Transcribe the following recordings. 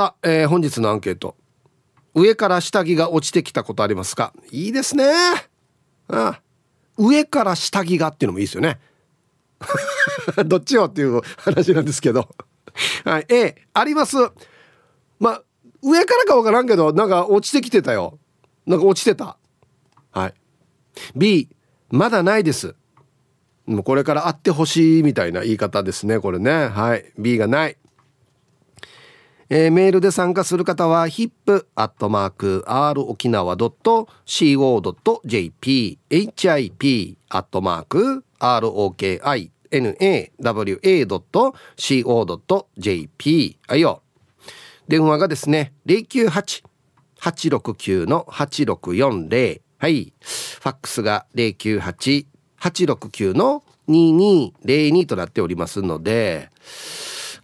さあ、えー、本日のアンケート。上から下着が落ちてきたことありますか？いいですね。ああ。上から下着がっていうのもいいですよね。どっちよっていう話なんですけど。はい。A あります。まあ上からか分からんけどなんか落ちてきてたよ。なんか落ちてた。はい。B まだないです。もうこれから会ってほしいみたいな言い方ですねこれね。はい。B がない。えー、メールで参加する方は hip.r 沖縄 .co.jp hip アットマーク ROKINAWA.co.jp はいよ。電話がですね098-869-8640はい。ファックスが098-869-2202となっておりますので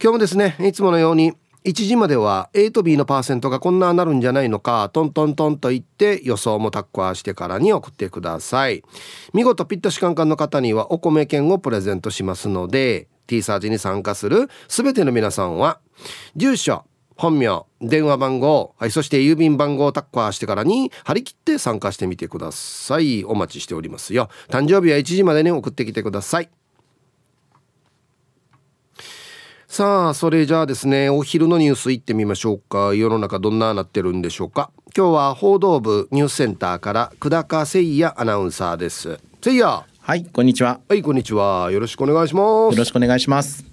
今日もですねいつものように1時までは A と B のパーセントがこんななるんじゃないのかトントントンと言って予想もタッカーしてからに送ってください。見事ピットシカンカンの方にはお米券をプレゼントしますので T サージに参加する全ての皆さんは住所本名電話番号、はい、そして郵便番号をタッカーしてからに張り切って参加してみてください。お待ちしておりますよ。誕生日は1時までに送ってきてください。さあそれじゃあですねお昼のニュースいってみましょうか。世の中どんななってるんでしょうか。今日は報道部ニュースセンターから久高誠也アナウンサーです。誠也。はいこんにちは。はいこんにちは。よろしくお願いします。よろしくお願いします。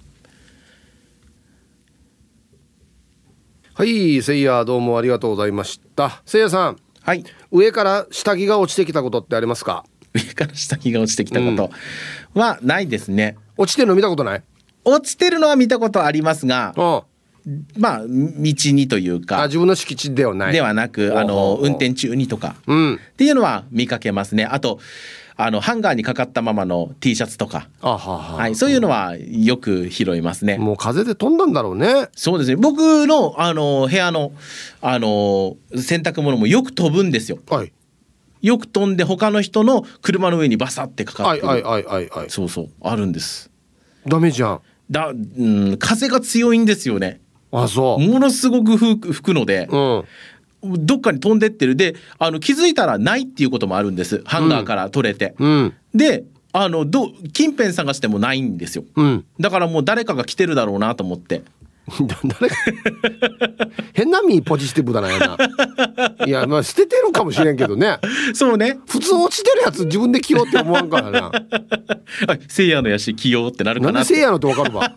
はい誠也どうもありがとうございました。誠也さん。はい。上から下着が落ちてきたことってありますか？上から下着が落ちてきたこと。はないですね、落ちてるの見たことない？落ちてるのは見たことありますがうん。まあ道にというあか自分の敷地ではない。ではなくあの運転中にとか。うん。っていうのは見かけますね。あとあのハンガーにかかったままの T シャツとか、あははは。い、そういうのはよく拾いますね。もう風で飛んだんだろうね。そうですね。僕のあの部屋のあの洗濯物もよく飛ぶんですよ。はい。よく飛んで他の人の車の上にバサってかかってる、はいはいはいはいはいそうそうあるんです。ダメじゃんだ、うん、風が強いんですよね。あそものすごく吹くのでう、うんどっかに飛んでってるであの気づいたらないっていうこともあるんですハンガーから取れて。うんであのど近辺探してもないんですよ。うんだからもう誰かが来てるだろうなと思って。誰か変なミーポジティブだなやな。いやまあ捨ててるかもしれんけどね。そうね。普通落ちてるやつ自分で着ようって思わんからな。あせいやのやし起用ってなるなんでかなって。せいやのってわかるわ？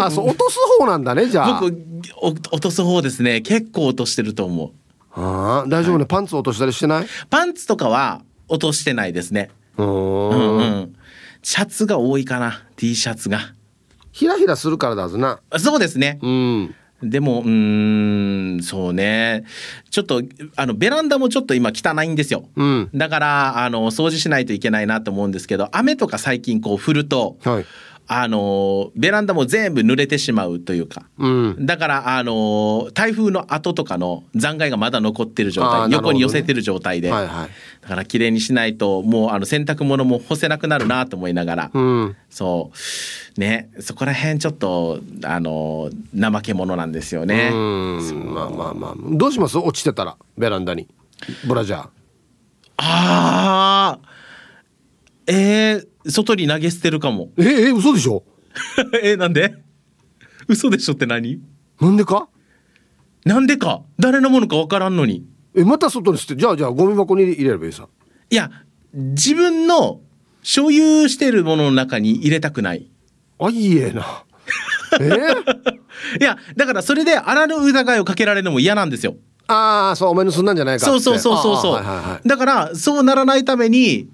あそう落とす方なんだねじゃあ。僕お落とす方ですね。結構落としてると思う。あー大丈夫ね、パンツ落としたりしてない？パンツとかは落としてないですね。ううん。ーうんん。シャツが多いかな。T シャツがひらひらするからだずな。あそうですね。うん。でもうーんそうね。ちょっとあのベランダもちょっと今汚いんですよ。うん。だからあの掃除しないといけないなと思うんですけど雨とか最近こう降るとはいあのベランダも全部濡れてしまうというか。うん。だからあの台風の後とかの残骸がまだ残ってる状態、ね横に寄せてる状態で、はいはい。だから綺麗にしないともうあの洗濯物も干せなくなるなと思いながら、うん。そう。ね。そこら辺ちょっとあの怠け者なんですよね。うん。まあまあまあ。どうします？落ちてたらベランダに。ブラジャー。あーえー、外に投げ捨てるかも。ええ嘘でしょ？えなんで？嘘でしょって何？なんでか？なんでか？誰のものかわからんのに。えまた外に捨てじゃあじゃあゴミ箱に入れればいいさ。いや自分の所有しているものの中に入れたくない。あいいえな。え？いやだからそれであらぬ疑いをかけられるのも嫌なんですよ。ああそうお前盗んだんじゃないかそうそうそうそう。そう、はいはいはい。だからそうならないために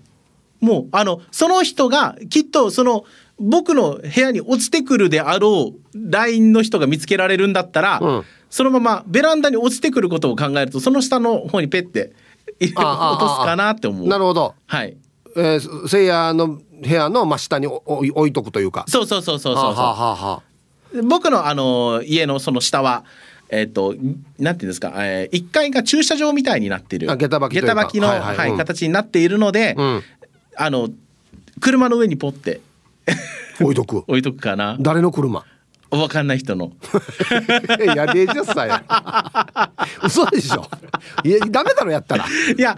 もうあのその人がきっとその僕の部屋に落ちてくるであろう LINE の人が見つけられるんだったら、うん。そのままベランダに落ちてくることを考えるとその下の方にペッて落とすかなって思う。なるほど。はい。えー、せいやの部屋の真下に置いとくというか。そうそうそうそうそうそう。はあはあは僕のあの家のその下はえっ、となんていうんですか、えー、1階が駐車場みたいになってる。あ下駄履ききの、ははいい。はいうん。形になっているので、うんあの車の上にポって。置いとく 置いとくかな。誰の車？わかんない人の。やでえじゃさや。嘘でしょ。いやダメだろやったら。いや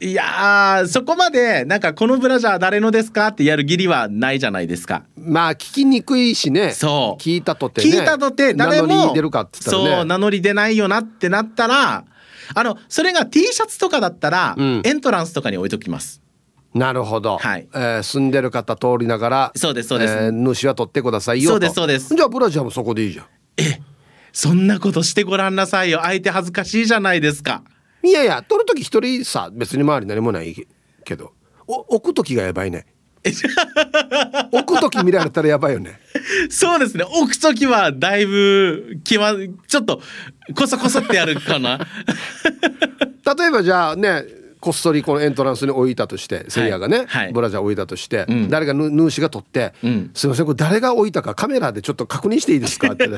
いやそこまでなんかこのブラジャー誰のですかってやる義理はないじゃないですか。まあ聞きにくいしね。そう。聞いたとて、ね、聞いたとて誰も名乗り出るかって言ったらね。そう名乗り出ないよなってなったらあのそれが T シャツとかだったら、うん。エントランスとかに置いときますなるほど、はい。えー住んでる方通りながらそうですそうです。えー主は取ってくださいよと。そうですそうです。じゃあブラジャーもそこでいいじゃん。そんなことしてごらんなさいよ。相手恥ずかしいじゃないですか。いやいや取る時一人さ別に周り何もないけど。お置く時がやばいね。置く時見られたらやばいよね。そうですね。置く時はだいぶきまちょっとこそこそってやるかな。例えばじゃあねこっそりこのエントランスに置いたとしてせい。やがね、はい。ブラジャー置いたとして、ん。誰がぬ主が取って、うん。すいませんこれ誰が置いたかカメラでちょっと確認していいですか?」って、ね、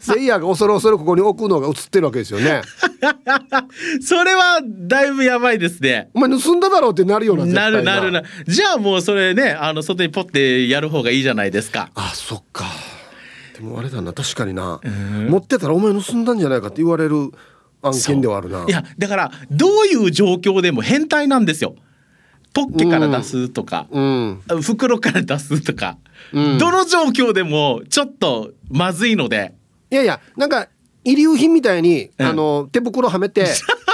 せいやが恐る恐るここに置くのが映ってるわけですよね。それはだいぶやばいですね。お前盗んだだろうってなるような絶な。対るなるな。じゃあもうそれねあの外にポッてやる方がいいじゃないですか。あそっか。でもあれだな確かにな、持ってたらお前盗んだんじゃないかって言われる案件ではあるな。いやだからどういう状況でも変態なんですよ。ポッケから出すとか、うん。袋から出すとか、うん。どの状況でもちょっとまずいので。いやいやなんか遺留品みたいに、うん。あの手袋はめて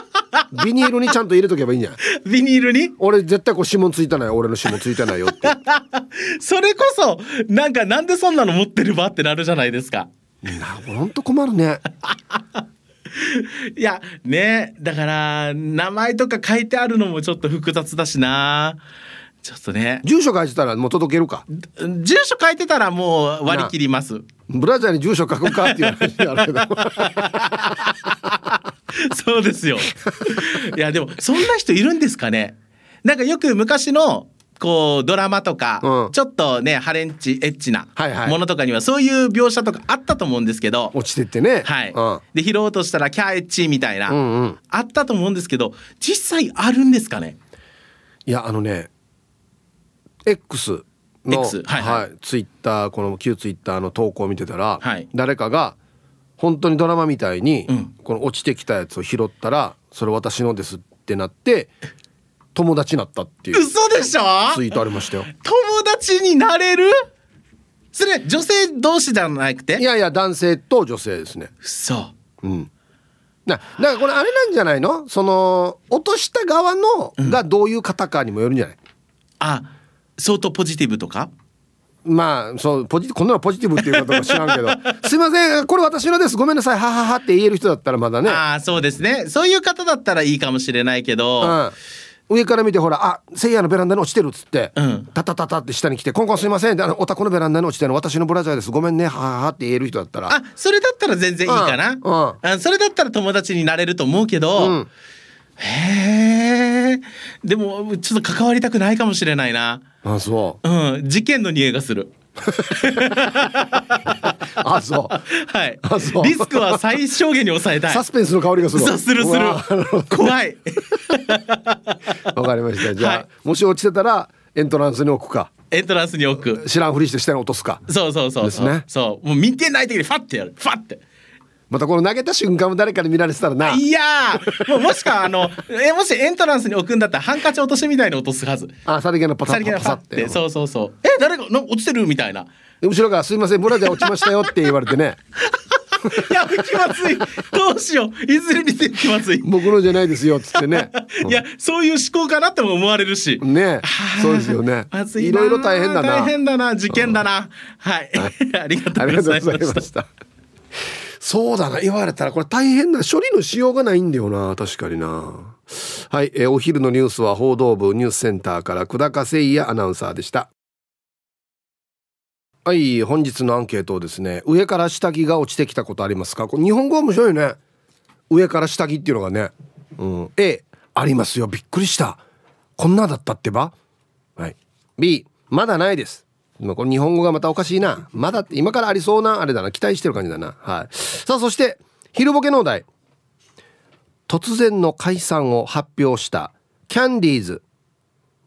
ビニールにちゃんと入れとけばいいんじゃない？ビニールに？俺絶対こう指紋ついてない俺の指紋ついてないよって。それこそなんかなんでそんなの持ってるばってなるじゃないですか。なほんと困るねいやねだから名前とか書いてあるのもちょっと複雑だしな。ちょっとね。住所書いてたらもう届けるか。住所書いてたらもう割り切ります。ブラジャーに住所書くかっていう話になるけど。そうですよ。いやでもそんな人いるんですかね。なんかよく昔のこうドラマとか、うん。ちょっとねハレンチエッチなはいはい。ものとかにはそういう描写とかあったと思うんですけど、落ちてってね。はい、うん。で拾おうとしたらキャーエッチみたいな、うんうん。あったと思うんですけど実際あるんですかね？いやあのね X の X はいはい。ツイッターこの旧ツイッターの投稿を見てたら、はい。誰かが本当にドラマみたいに、うん。この落ちてきたやつを拾ったらそれ私のですってなって友達になったっていう。嘘でしょ？ツイートありましたよ。友達になれる？それ女性同士じゃなくて？いやいや男性と女性ですね。嘘。うん。なだからこれあれなんじゃないの？その落とした側のがどういう方かにもよるんじゃない、あ相当ポジティブとか？まあそうポジこんなのポジティブっていうことか知らんけど「すいませんこれ私のです。ごめんなさい。ははは」って言える人だったらまだね、ああそうですね。そういう方だったらいいかもしれないけど、うん、上から見てほら「あせいやのベランダに落ちてる」っつって、うん。タタタタって下に来て「コンコンすいません」であの「お宅のベランダに落ちてるの私のブラジャーですごめんねははは」って言える人だったら。あそれだったら全然いいかな、うんうん。あそれだったら友達になれると思うけど、うんへえでもちょっと関わりたくないかもしれないな。あそう。うん事件の匂いがする あそう。はい。あそう。リスクは最小限に抑えたい。サスペンスの香りがするわ。そうするする。うわ怖い。わかりました。じゃあ、はい。もし落ちてたらエントランスに置くか。エントランスに置く。知らんふりして下に落とすか。そうそうそうそう、ですね。そう。もう見てない時にファッてやる。ファッてまたこの投げた瞬間も誰かに見られてたらな。いやーもうもしかあの えもしエントランスに置くんだったらハンカチ落としみたいに落とすはず。あさりげのパタさりげッパサって。てそうそうそう。え誰が落ちてるみたいな。で後ろが「すいませんブラジャー落ちましたよ」って言われてね。いや気まずい。どうしよう。いずれにせよ気まずい。僕のじゃないですよっつってね。いやそういう思考かなっても思われるし。ねそうですよね。まずいないろいろ大変だな。大変だな事件だな。はい、ありがとあうございましたそうだな。言われたらこれ大変な処理のしようがないんだよな。確かにな。はい、えーお昼のニュースは報道部ニュースセンターから久高誠也アナウンサーでした。はい。本日のアンケートをですね上から下着が落ちてきたことありますか？これ日本語面白いね。上から下着っていうのがね、うん、A ありますよ。びっくりした。こんなだったってば。はい。B まだないです。まあこれ日本語がまたおかしいな。まだって今からありそうなあれだな。期待してる感じだな。はい。さあそして昼ボケのお題。突然の解散を発表したキャンディーズ。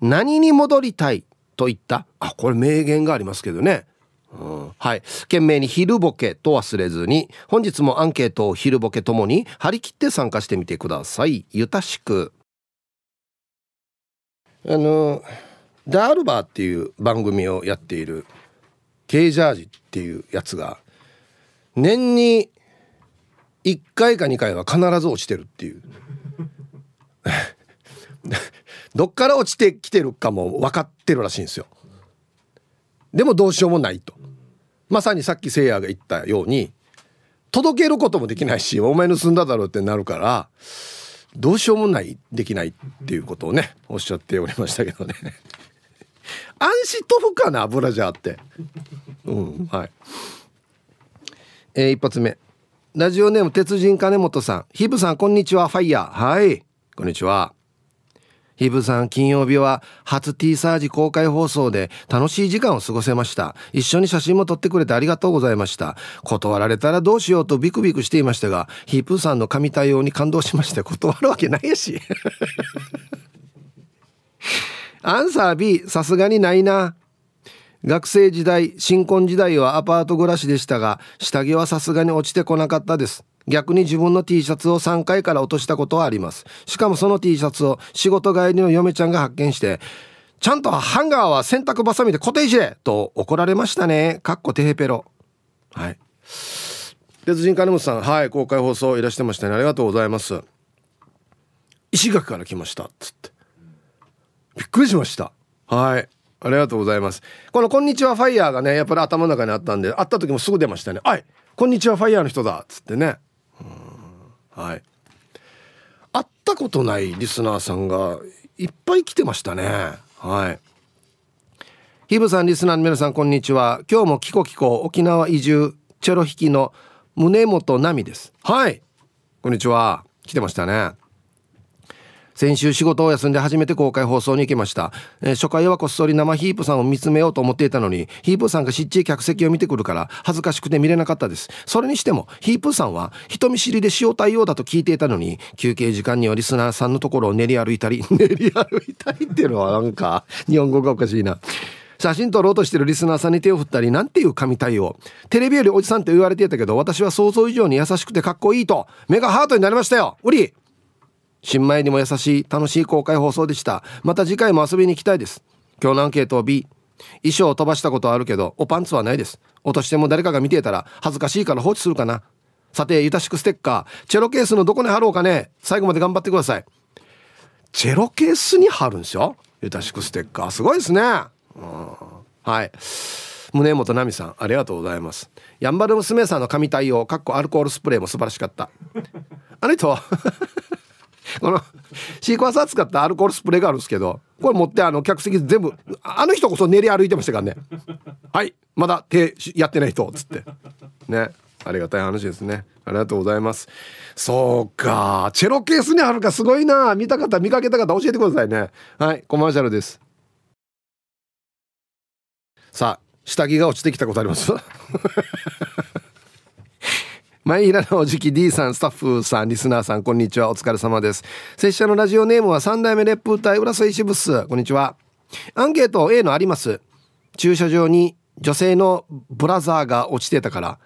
何に戻りたいと言った？あこれ名言がありますけどね。うん。はい。懸命に昼ボケと忘れずに、本日もアンケートを昼ボケともに張り切って参加してみてください。ゆたしく。あの、ダールバーっていう番組をやっている、ケージャージっていうやつが、年に1回か2回は必ず落ちてるっていう。どっから落ちてきてるかも分かってるらしいんですよ。でもどうしようもないと。まさにさっきせいやが言ったように届けることもできないしお前盗んだだろうってなるからどうしようもないできないっていうことをねおっしゃっておりましたけどね安心とふかな油じゃあって。うん。はい。えー、一発目。ラジオネーム鉄人金本さん。ヒブさんこんにちは。ファイヤー。はい。こんにちは。ヒブさん、金曜日は初 T サージ公開放送で楽しい時間を過ごせました。一緒に写真も撮ってくれてありがとうございました。断られたらどうしようとビクビクしていましたが、ヒープーさんの神対応に感動しまして断るわけないやし。アンサー B、さすがにないな。学生時代、新婚時代はアパート暮らしでしたが、下着はさすがに落ちてこなかったです。逆に自分の T シャツを3階から落としたことはあります。しかもその T シャツを仕事帰りの嫁ちゃんが発見してちゃんとハンガーは洗濯バサミで固定しれと怒られましたね。かっこテヘペロはい。鉄人金本さんはい公開放送いらしてましたね。ありがとうございます。石垣から来ました。つって。びっくりしました。はい。ありがとうございます。この「こんにちはファイヤー」がねやっぱり頭の中にあったんで会った時もすぐ出ましたねはいこんにちはファイヤーの人だっつってね。はい。会ったことないリスナーさんがいっぱい来てましたね。はい。ヒブさんリスナーの皆さんこんにちは。今日もキコキコ沖縄移住チェロ弾きの宗本奈美です。はい。こんにちは。来てましたね。先週仕事を休んで初めて公開放送に行きました、えー、初回はこっそり生ヒープさんを見つめようと思っていたのにヒープさんがしっちり客席を見てくるから恥ずかしくて見れなかったです。それにしてもヒープさんは人見知りで塩対応だと聞いていたのに休憩時間にはリスナーさんのところを練り歩いたり 練り歩いたりっていうのはなんか日本語がおかしいな。写真撮ろうとしてるリスナーさんに手を振ったりなんていう神対応。テレビよりおじさんって言われていたけど私は想像以上に優しくてかっこいいと目がハートになりましたよ。ウリ新米にも優しい楽しい公開放送でした。また次回も遊びに行きたいです。今日のアンケートを B 衣装を飛ばしたことはあるけどおパンツはないです。落としても誰かが見ていたら恥ずかしいから放置するかな。さてゆたしくステッカー。チェロケースのどこに貼ろうかね。最後まで頑張ってください。チェロケースに貼るんですよ？ゆたしくステッカー。すごいですね、うん、はい。宗本奈美さんありがとうございます。やんばる娘さんの神対応かっこアルコールスプレーも素晴らしかった。あの人このシークワーサー使ったアルコールスプレーがあるんですけどこれ持ってあの客席全部あの人こそ練り歩いてましたからね。はい。まだ手やってない人っつって。ね。ありがたい話ですね。ありがとうございます。そうか。チェロケースにあるかすごいな。見た方見かけた方教えてくださいね。はい。コマーシャルです。さあ下着が落ちてきたことあります？前平のおじき D さん、スタッフさん、リスナーさん、こんにちは。お疲れ様です。拙者のラジオネームは三代目烈風隊浦添支部ス。こんにちは。アンケート A のあります。駐車場に女性のブラザーが落ちてたから、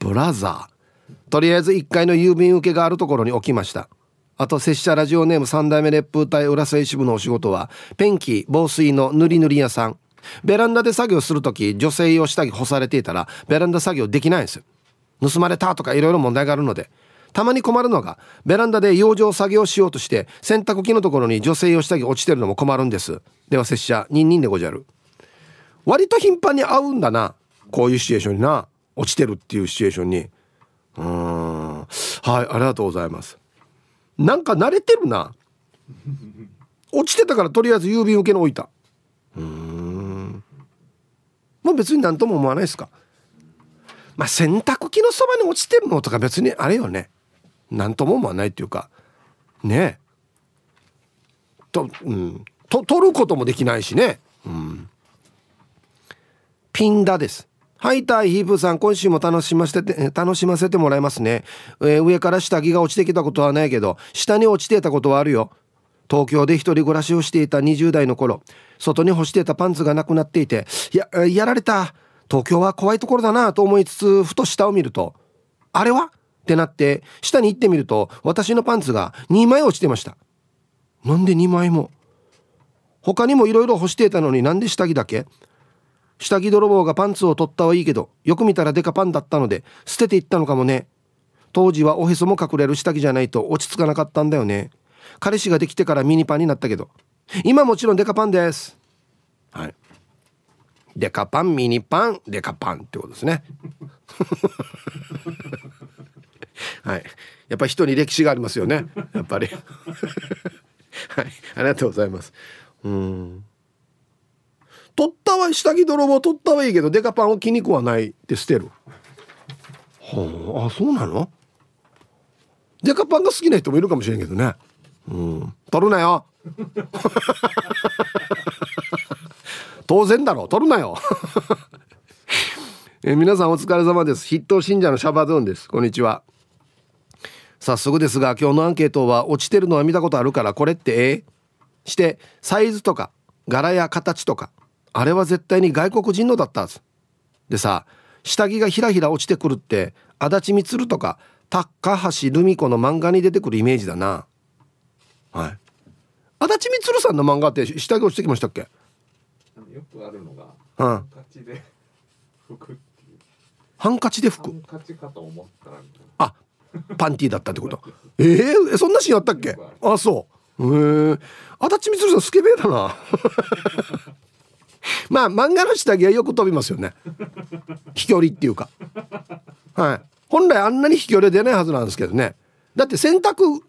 ブラザー。とりあえず1階の郵便受けがあるところに置きました。あと、拙者ラジオネーム三代目烈風隊浦添支部のお仕事は、ペンキ、防水の塗り塗り屋さん。ベランダで作業するとき、女性用下着干されていたら、ベランダ作業できないんですよ。盗まれたとかいろいろ問題があるのでたまに困るのがベランダで養生作業しようとして洗濯機のところに女性用下着落ちてるのも困るんです。では拙者ニンニンでごじゃる。割と頻繁に会うんだな。こういうシチュエーションにな。落ちてるっていうシチュエーションに。うん。はいありがとうございます。なんか慣れてるな。落ちてたからとりあえず郵便受けの置いた。うん。もう別に何とも思わないですか。まあ洗濯機のそばに落ちてるのとか別にあれよね。何とも思わないっていうか。ね。えとうん。と取ることもできないしね。うん。ピンダです。はい、タイヒープさん、今週も楽しませて、楽しませてもらいますね。えー、上から下着が落ちてきたことはないけど、下に落ちてたことはあるよ。東京で一人暮らしをしていた20代の頃、外に干してたパンツがなくなっていて、や、やられた。東京は怖いところだなと思いつつふと下を見るとあれは？ってなって下に行ってみると私のパンツが2枚落ちてました。なんで2枚も？他にもいろいろ干していたのになんで下着だけ？下着泥棒がパンツを取ったはいいけどよく見たらデカパンだったので捨てていったのかもね。当時はおへそも隠れる下着じゃないと落ち着かなかったんだよね。彼氏ができてからミニパンになったけど。今もちろんデカパンです。はい。デカパンミニパンデカパンってことですね。はい。やっぱり人に歴史がありますよね。やっぱり。はい。ありがとうございます。うん。取ったは下着泥棒取ったはいいけどデカパンを気に食わないって捨てる。はああそうなの？デカパンが好きな人もいるかもしれんけどね。うん。取るなよ。当然だろ取るなよ。え皆さんお疲れ様です。筆頭信者のシャバドゥンです。こんにちは。早速ですが今日のアンケートは落ちてるのは見たことあるからこれってええしてサイズとか柄や形とかあれは絶対に外国人のだったはずでさ下着がひらひら落ちてくるって足立みつるとか高橋留美子の漫画に出てくるイメージだな。はい。足立みつるさんの漫画って下着落ちてきましたっけ？よくあるのが、うん。ハンカチで 拭くっていう。ハンカチで拭く？ハンカチかと思ったらみたいな。あパンティーだったってこと？えー、そんなシーンあったっけ？あそう。へえ足立みつるさんスケベだな。まあ漫画の下着はよく飛びますよね。飛距離っていうか。はい。本来あんなに飛距離は出ないはずなんですけどね。だって洗濯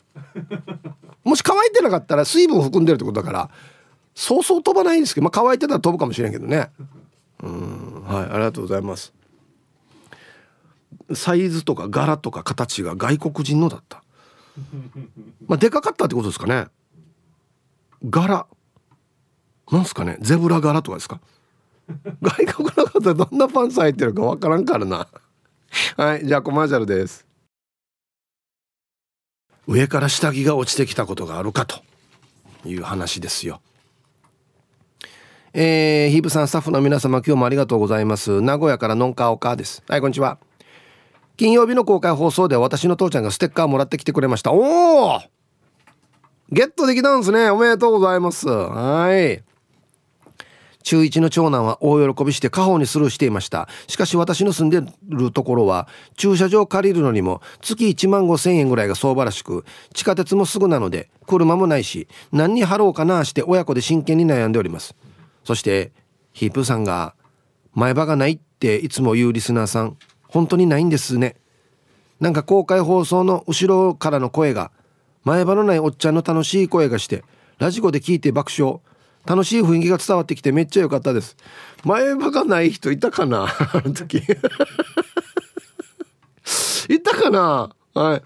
もし乾いてなかったら水分を含んでるってことだからそうそう飛ばないんですけど、まあ、乾いてたら飛ぶかもしれんけどね。うんはいありがとうございます。サイズとか柄とか形が外国人のだった。まあでかかったってことですかね。柄。なんすかね。ゼブラ柄とかですか。外国の方どんなパンツ履いてるかわからんからな。はいじゃあコマーシャルです。上から下着が落ちてきたことがあるかという話ですよ。えー、ヒープさんスタッフの皆様今日もありがとうございます。名古屋からのんかおかです。はいこんにちは。金曜日の公開放送で私の父ちゃんがステッカーもらってきてくれました。おおゲットできたんですね。おめでとうございます。はい。中1の長男は大喜びして家宝にスルーしていました。しかし私の住んでるところは駐車場借りるのにも月1万5千円ぐらいが相場らしく地下鉄もすぐなので車もないし何に貼ろうかなして親子で真剣に悩んでおります。そしてヒープーさんが前歯がないっていつも言うリスナーさん本当にないんですね。なんか公開放送の後ろからの声が前歯のないおっちゃんの楽しい声がしてラジコで聞いて爆笑。楽しい雰囲気が伝わってきてめっちゃ良かったです。前歯がない人いたかな？あの時。いたかな？はい。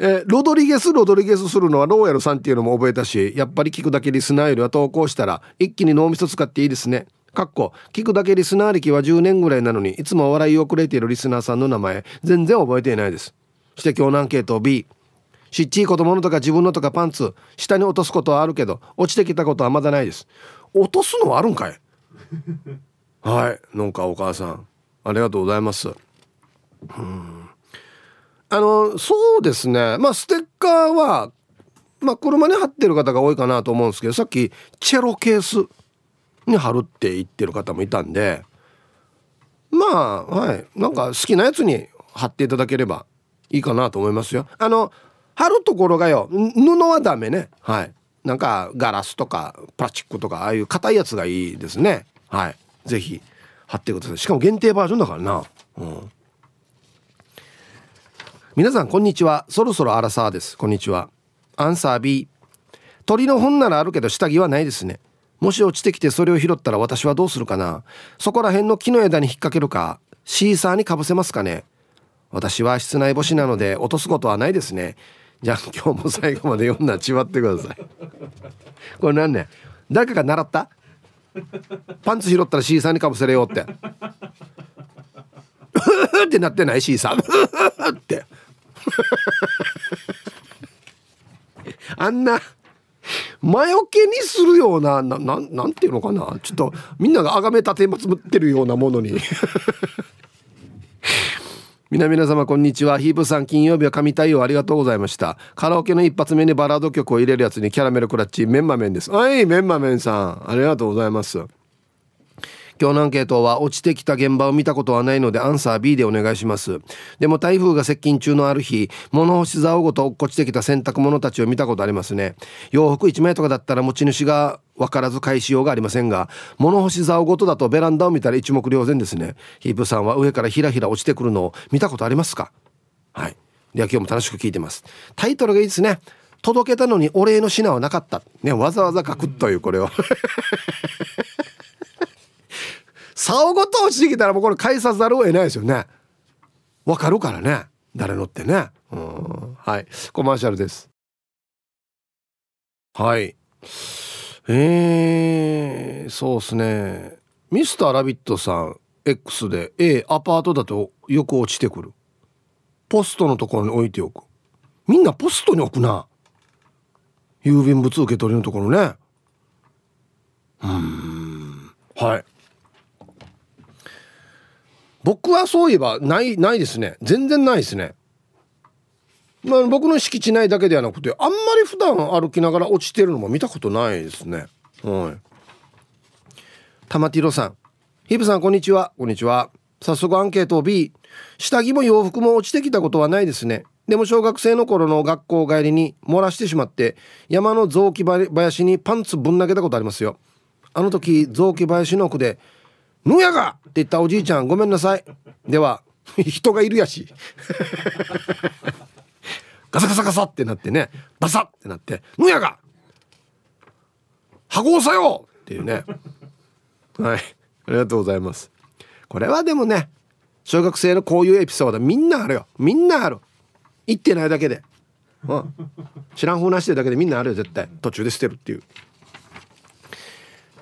えーロドリゲスロドリゲスするのはローヤルさんっていうのも覚えたしやっぱり聞くだけリスナーよりは投稿したら一気に脳みそ使っていいですね。かっこ聞くだけリスナー歴は10年ぐらいなのにいつも笑いをくれているリスナーさんの名前全然覚えていないです。して今日のアンケート B しっちい子供のとか自分のとかパンツ下に落とすことはあるけど落ちてきたことはまだないです。落とすのはあるんかい？はい。なんかお母さんありがとうございます。うん。あのそうですね。まあステッカーはまあ車に貼ってる方が多いかなと思うんですけどさっきチェロケースに貼るって言ってる方もいたんでまあはい。なんか好きなやつに貼っていただければいいかなと思いますよ。あの貼るところがよ布はダメね。はい。なんかガラスとかプラチックとかああいう硬いやつがいいですね。はい。ぜひ貼ってください。しかも限定バージョンだからな。うん。皆さんこんにちは。そろそろアラサーです。こんにちは。アンサー B 鳥の糞ならあるけど下着はないですね。もし落ちてきてそれを拾ったら私はどうするかな。そこら辺の木の枝に引っ掛けるか。シーサーにかぶせますかね。私は室内干しなので落とすことはないですね。じゃあ今日も最後まで読んだちわってください。これ何ね？誰かが習った？パンツ拾ったらシーサーにかぶせれようって。ってなってない？シーサー。って。あんな魔除けにするようななななんていうのかな。ちょっとみんながあがめ立てまつってるようなものに。皆皆様こんにちは。ヒープさん金曜日は神対応ありがとうございました。カラオケの一発目にバラード曲を入れるやつにキャラメルクラッチメンマメンです。はいメンマメンさん。ありがとうございます。今日のアンケートは落ちてきた現場を見たことはないのでアンサー B でお願いします。でも台風が接近中のある日物干し竿ごと落っこちてきた洗濯物たちを見たことありますね。洋服1枚とかだったら持ち主が分からず返しようがありませんが物干し竿ごとだとベランダを見たら一目瞭然ですね。ヒープさんは上からひらひら落ちてくるのを見たことありますか？はい。では今日も楽しく聞いてます。タイトルがいいですね。届けたのにお礼の品はなかった。ねわざわざ書くというこれを。竿ごと落ちてきたらもうこれ返さざるを得ないですよね。わかるからね。誰のってね。うん。はい。コマーシャルです。はい。えー、そうっすね。ミスターラビットさん X で A アパートだとよく落ちてくる。ポストのところに置いておく。みんなポストに置くな。郵便物受け取りのところね。うん。はい。僕はそういえばないないですね。全然ないですね。まあ、僕の敷地内だけではなくてあんまり普段歩きながら落ちてるのも見たことないですね。はい。玉ティロさん。ヒブさんこんにちは。こんにちは。早速アンケートを B 下着も洋服も落ちてきたことはないですね。でも小学生の頃の学校帰りに漏らしてしまって山の雑木林にパンツぶん投げたことありますよ。あの時雑木林の奥で「ぬやが!」って言ったおじいちゃんごめんなさい。では人がいるやし。ガサガサガサってなってね。バサってなって「ぬやが!」「箱押さよ!」っていうね。はい。ありがとうございます。これはでもね小学生のこういうエピソードみんなあるよ。みんなある。言ってないだけで、うん、知らんふうなしてるだけでみんなあるよ絶対。途中で捨てるっていう。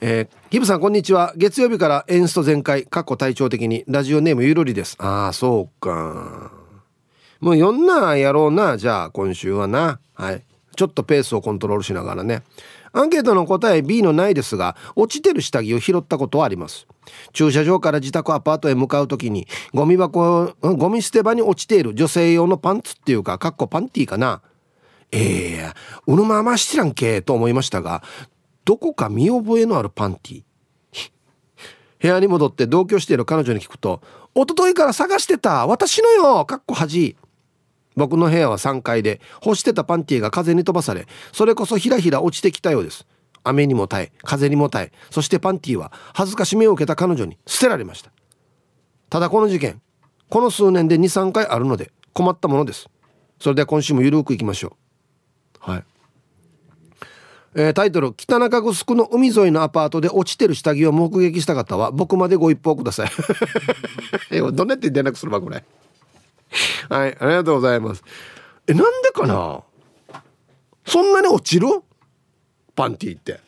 えー、ヒブさんこんにちは。月曜日からエンスト全開過去体調的に。ラジオネームゆるりです。ああそうか。もう読んなやろうな。じゃあ今週はな。はい。ちょっとペースをコントロールしながらね。アンケートの答え B のないですが落ちてる下着を拾ったことはあります。駐車場から自宅アパートへ向かう時にゴミ箱ゴミ捨て場に落ちている女性用のパンツっていうかかっこパンティーかな。ええー、うぬまましてらんけと思いましたがどこか見覚えのあるパンティ 部屋に戻って同居している彼女に聞くと「一昨日から探してた私のよ!」かっこ恥僕の部屋は3階で干してたパンティが風に飛ばされそれこそひらひら落ちてきたようです。雨にも耐え風にも耐えそしてパンティは恥ずかしめを受けた彼女に捨てられました。ただこの事件この数年で23回あるので困ったものです。それでは今週もゆるくいきましょう。はい。えー、タイトル「北中城の海沿いのアパートで落ちてる下着を目撃した方は僕までご一報ください。えどんなって連絡するわこれ。はいありがとうございます。えなんでかな？そんなに落ちる？パンティって。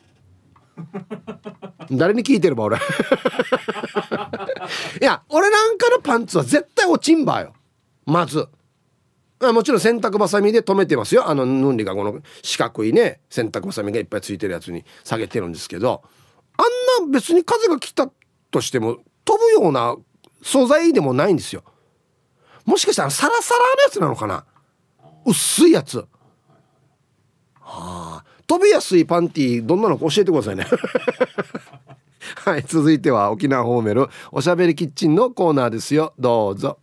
誰に聞いてれば俺。いや俺なんかのパンツは絶対落ちんばよ。まずもちろん洗濯ばさみで留めてますよ。あのヌンリがこの四角いね洗濯ばさみがいっぱいついてるやつに下げてるんですけど。あんな別に風が来たとしても飛ぶような素材でもないんですよ。もしかしたらサラサラのやつなのかな。薄いやつ。はあ。飛びやすいパンティどんなのか教えてくださいね。はい続いては沖縄ホーメルおしゃべりキッチンのコーナーですよ。どうぞ。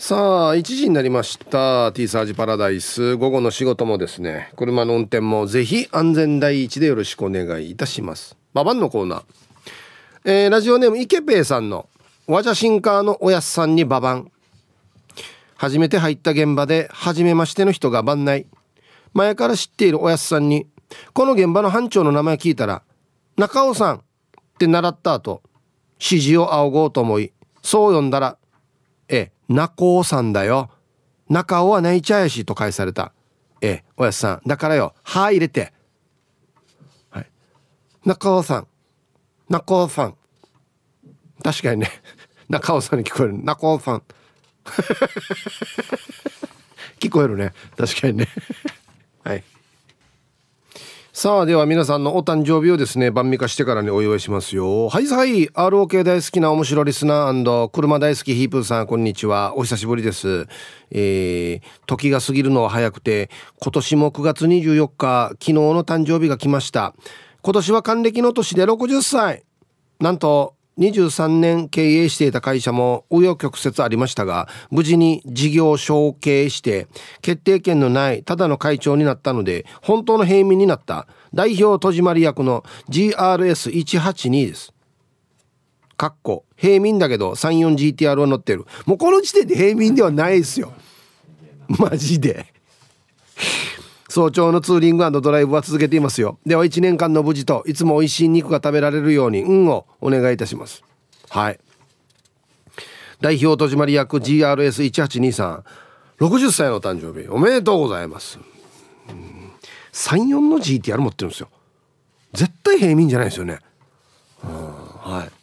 さあ1時になりました。T サージパラダイス。午後の仕事もですね。車の運転もぜひ安全第一でよろしくお願いいたします。ババンのコーナー、えー、ラジオネームイケペイさんのワジャシンカーのおやすさんにババン。初めて入った現場で初めましての人が番内前から知っているおやすさんにこの現場の班長の名前聞いたら中尾さんって習った後指示を仰ごうと思いそう呼んだらえ中尾さんだよ。中尾は泣いちゃやしと返された。ええおやすさん。だからよ、歯入れて。はい。中尾さん。中尾さん。確かにね、中尾さんに聞こえる。中尾さん。聞こえるね。確かにね。はい。さあでは皆さんのお誕生日をですね晩味化してからにお祝いしますよ。はいはい ROK 大好きな面白リスナー車大好きヒープーさんこんにちは。お久しぶりです。えー、時が過ぎるのは早くて今年も9月24日昨日の誕生日が来ました。今年は還暦の年で60歳。なんと23年経営していた会社も紆余曲折ありましたが無事に事業承継して決定権のないただの会長になったので本当の平民になった代表戸締り役の GRS182 です。かっこ平民だけど 34GTR は乗ってる。もうこの時点で平民ではないですよ。マジで。早朝のツーリングドライブは続けていますよ。では1年間の無事といつも美味しい肉が食べられるように運をお願いいたします。はい。代表戸締まり役 GRS1823 60歳の誕生日。おめでとうございます。34の GTR 持ってるんですよ。絶対平民じゃないですよね。はい。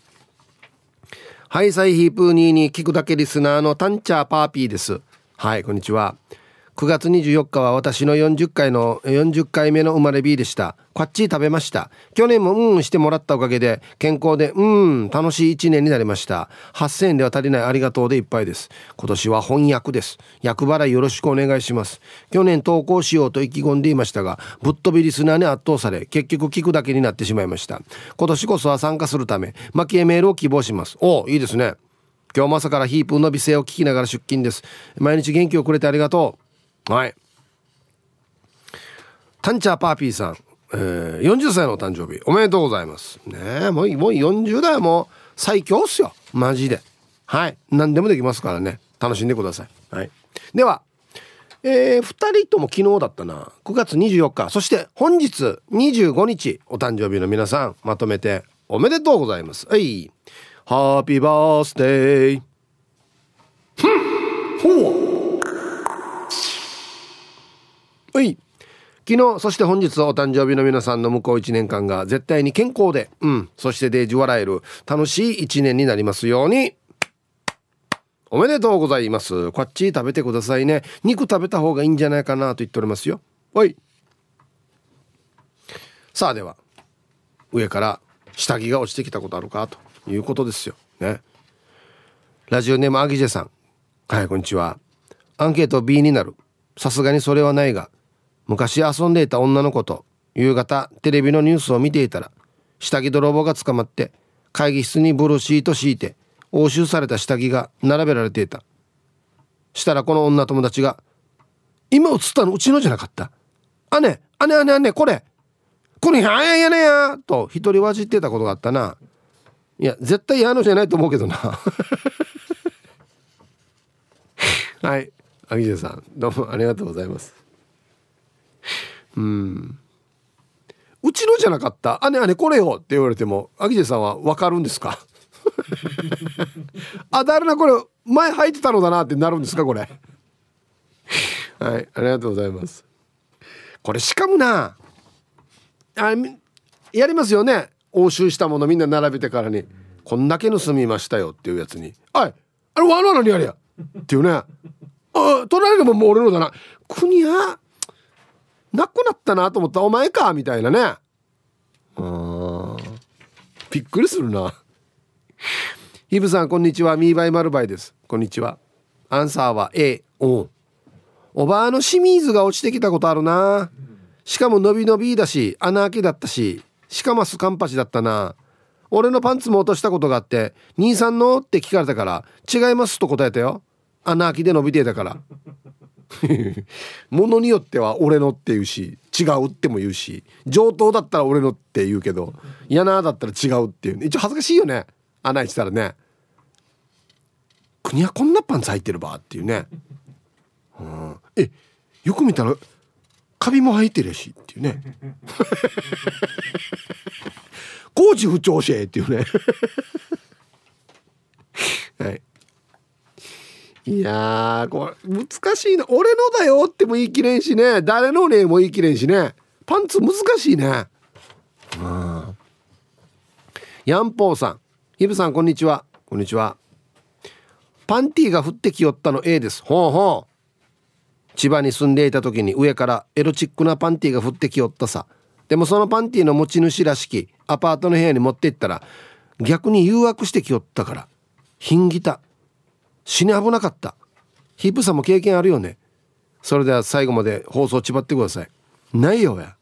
ハイサイヒープーニーに聞くだけリスナーのタンチャーパーピーです。はいこんにちは。9月24日は私の40回の40回目の生まれ日でした。こっち食べました。去年もうんしてもらったおかげで健康でうん楽しい1年になりました。8000円では足りないありがとうでいっぱいです。今年は翻訳です。役払いよろしくお願いします。去年投稿しようと意気込んでいましたがぶっ飛びリスナーに圧倒され結局聞くだけになってしまいました。今年こそは参加するため蒔絵メールを希望します。おいいですね。今日も朝からヒープの美声を聞きながら出勤です。毎日元気をくれてありがとう。はい。タンチャーパーピーさん、えー、40歳のお誕生日。おめでとうございます。ねもうもう40代も最強っすよ。マジで。はい。何でもできますからね。楽しんでください。はい。ではえー、2人とも昨日だったな。9月24日。そして本日25日お誕生日の皆さんまとめておめでとうございます。はい。ハッピーバースデー。ふん。ほう。はい。昨日そして本日お誕生日の皆さんの向こう1年間が絶対に健康でうん。そしてデージ笑える楽しい1年になりますように。おめでとうございます。こっち食べてくださいね。肉食べた方がいいんじゃないかなと言っておりますよ。はい。さあでは上から下着が落ちてきたことあるかということですよ。ね。ラジオネームアギジェさん。はいこんにちは。アンケート B になる。さすがにそれはないが昔遊んでいた女の子と夕方テレビのニュースを見ていたら下着泥棒が捕まって会議室にブルーシート敷いて押収された下着が並べられていた。したらこの女友達が「今映ったのうちのじゃなかった？姉姉姉姉これ。これやややねや」と一人わじってたことがあったないや絶対矢野じゃないと思うけどなはいアギジェさんどうもありがとうございますうん。うちのじゃなかった「姉姉これよ」って言われてもアギジェさんは分かるんですか？あ誰なこれ前履いてたのだなってなるんですかこれ？はいありがとうございます。これしかもなあやりますよね？押収したものみんな並べてからに「こんだけ盗みましたよ」っていうやつに「はいあれわなのにやれや」っていうね「あ隣でももう俺のだな。国やなくなったなと思った。お前かみたいなね。うん。びっくりするな。ヒブさんこんにちは。ミーバイマルバイです。こんにちは。アンサーは A おおばあの清水が落ちてきたことあるな。しかも伸び伸びだし穴開けだったししかもスカンパチだったな。俺のパンツも落としたことがあって「兄さんの?」って聞かれたから「違います」と答えたよ。穴開きで伸びてたから。ものによっては俺のって言うし違うっても言うし上等だったら俺のって言うけど嫌なだったら違うっていう。一応恥ずかしいよね。穴開いてたらね国はこんなパンツ履いてるばっていうね、うん、えよく見たらカビも履いてるしっていうね。工事不調子っていうね。はい。いやこれ難しいな。俺のだよっても言い切れんしね。誰のねも言い切れんしね。パンツ難しいね。うん。ヤンポーさん。ヒブさんこんにちは。こんにちは。パンティーが降ってきよったの A です。ほうほう。千葉に住んでいた時に上からエロチックなパンティーが降ってきよったさ。でもそのパンティーの持ち主らしきアパートの部屋に持って行ったら逆に誘惑してきよったから。ひんぎた。死に危なかった。ヒップさんも経験あるよね。それでは最後まで放送ちばってください。ないよや。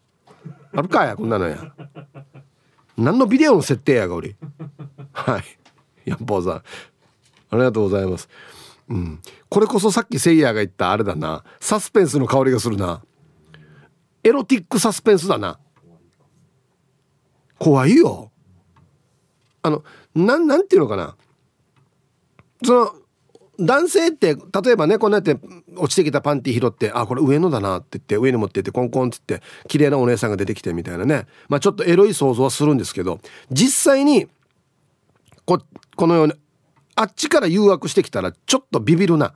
あるかやこんなのや。何のビデオの設定やがおりはい。ヤンポーさん。ありがとうございます。うん。これこそさっきセイヤーが言ったあれだな。サスペンスの香りがするな。エロティックサスペンスだな。怖いよ。あのなんなんていうのかな。その男性って例えばねこんなやって落ちてきたパンティ拾ってあこれ上野だなって言って上に持ってってコンコンって言って綺麗なお姉さんが出てきてみたいなね。まあちょっとエロい想像はするんですけど実際にここのようにあっちから誘惑してきたらちょっとビビるな。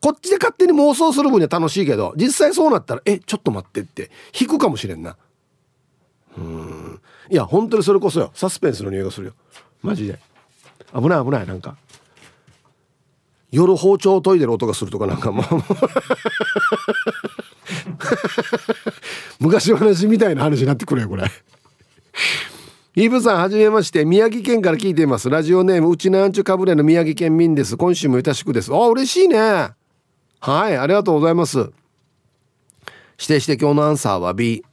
こっちで勝手に妄想する分には楽しいけど実際そうなったらえちょっと待ってって引くかもしれんな。うん。いや本当にそれこそよ。サスペンスの匂いがするよ。マジで。危ない危ないなんか。夜包丁を研いでる音がするとかなんかもう。昔話みたいな話になってくるよこれ。イブさんはじめまして。宮城県から聞いています。ラジオネームうちなんちゅかぶれの宮城県民です。今週もよたしくです。あ嬉しいね。はいありがとうございます。指定して今日のアンサーは B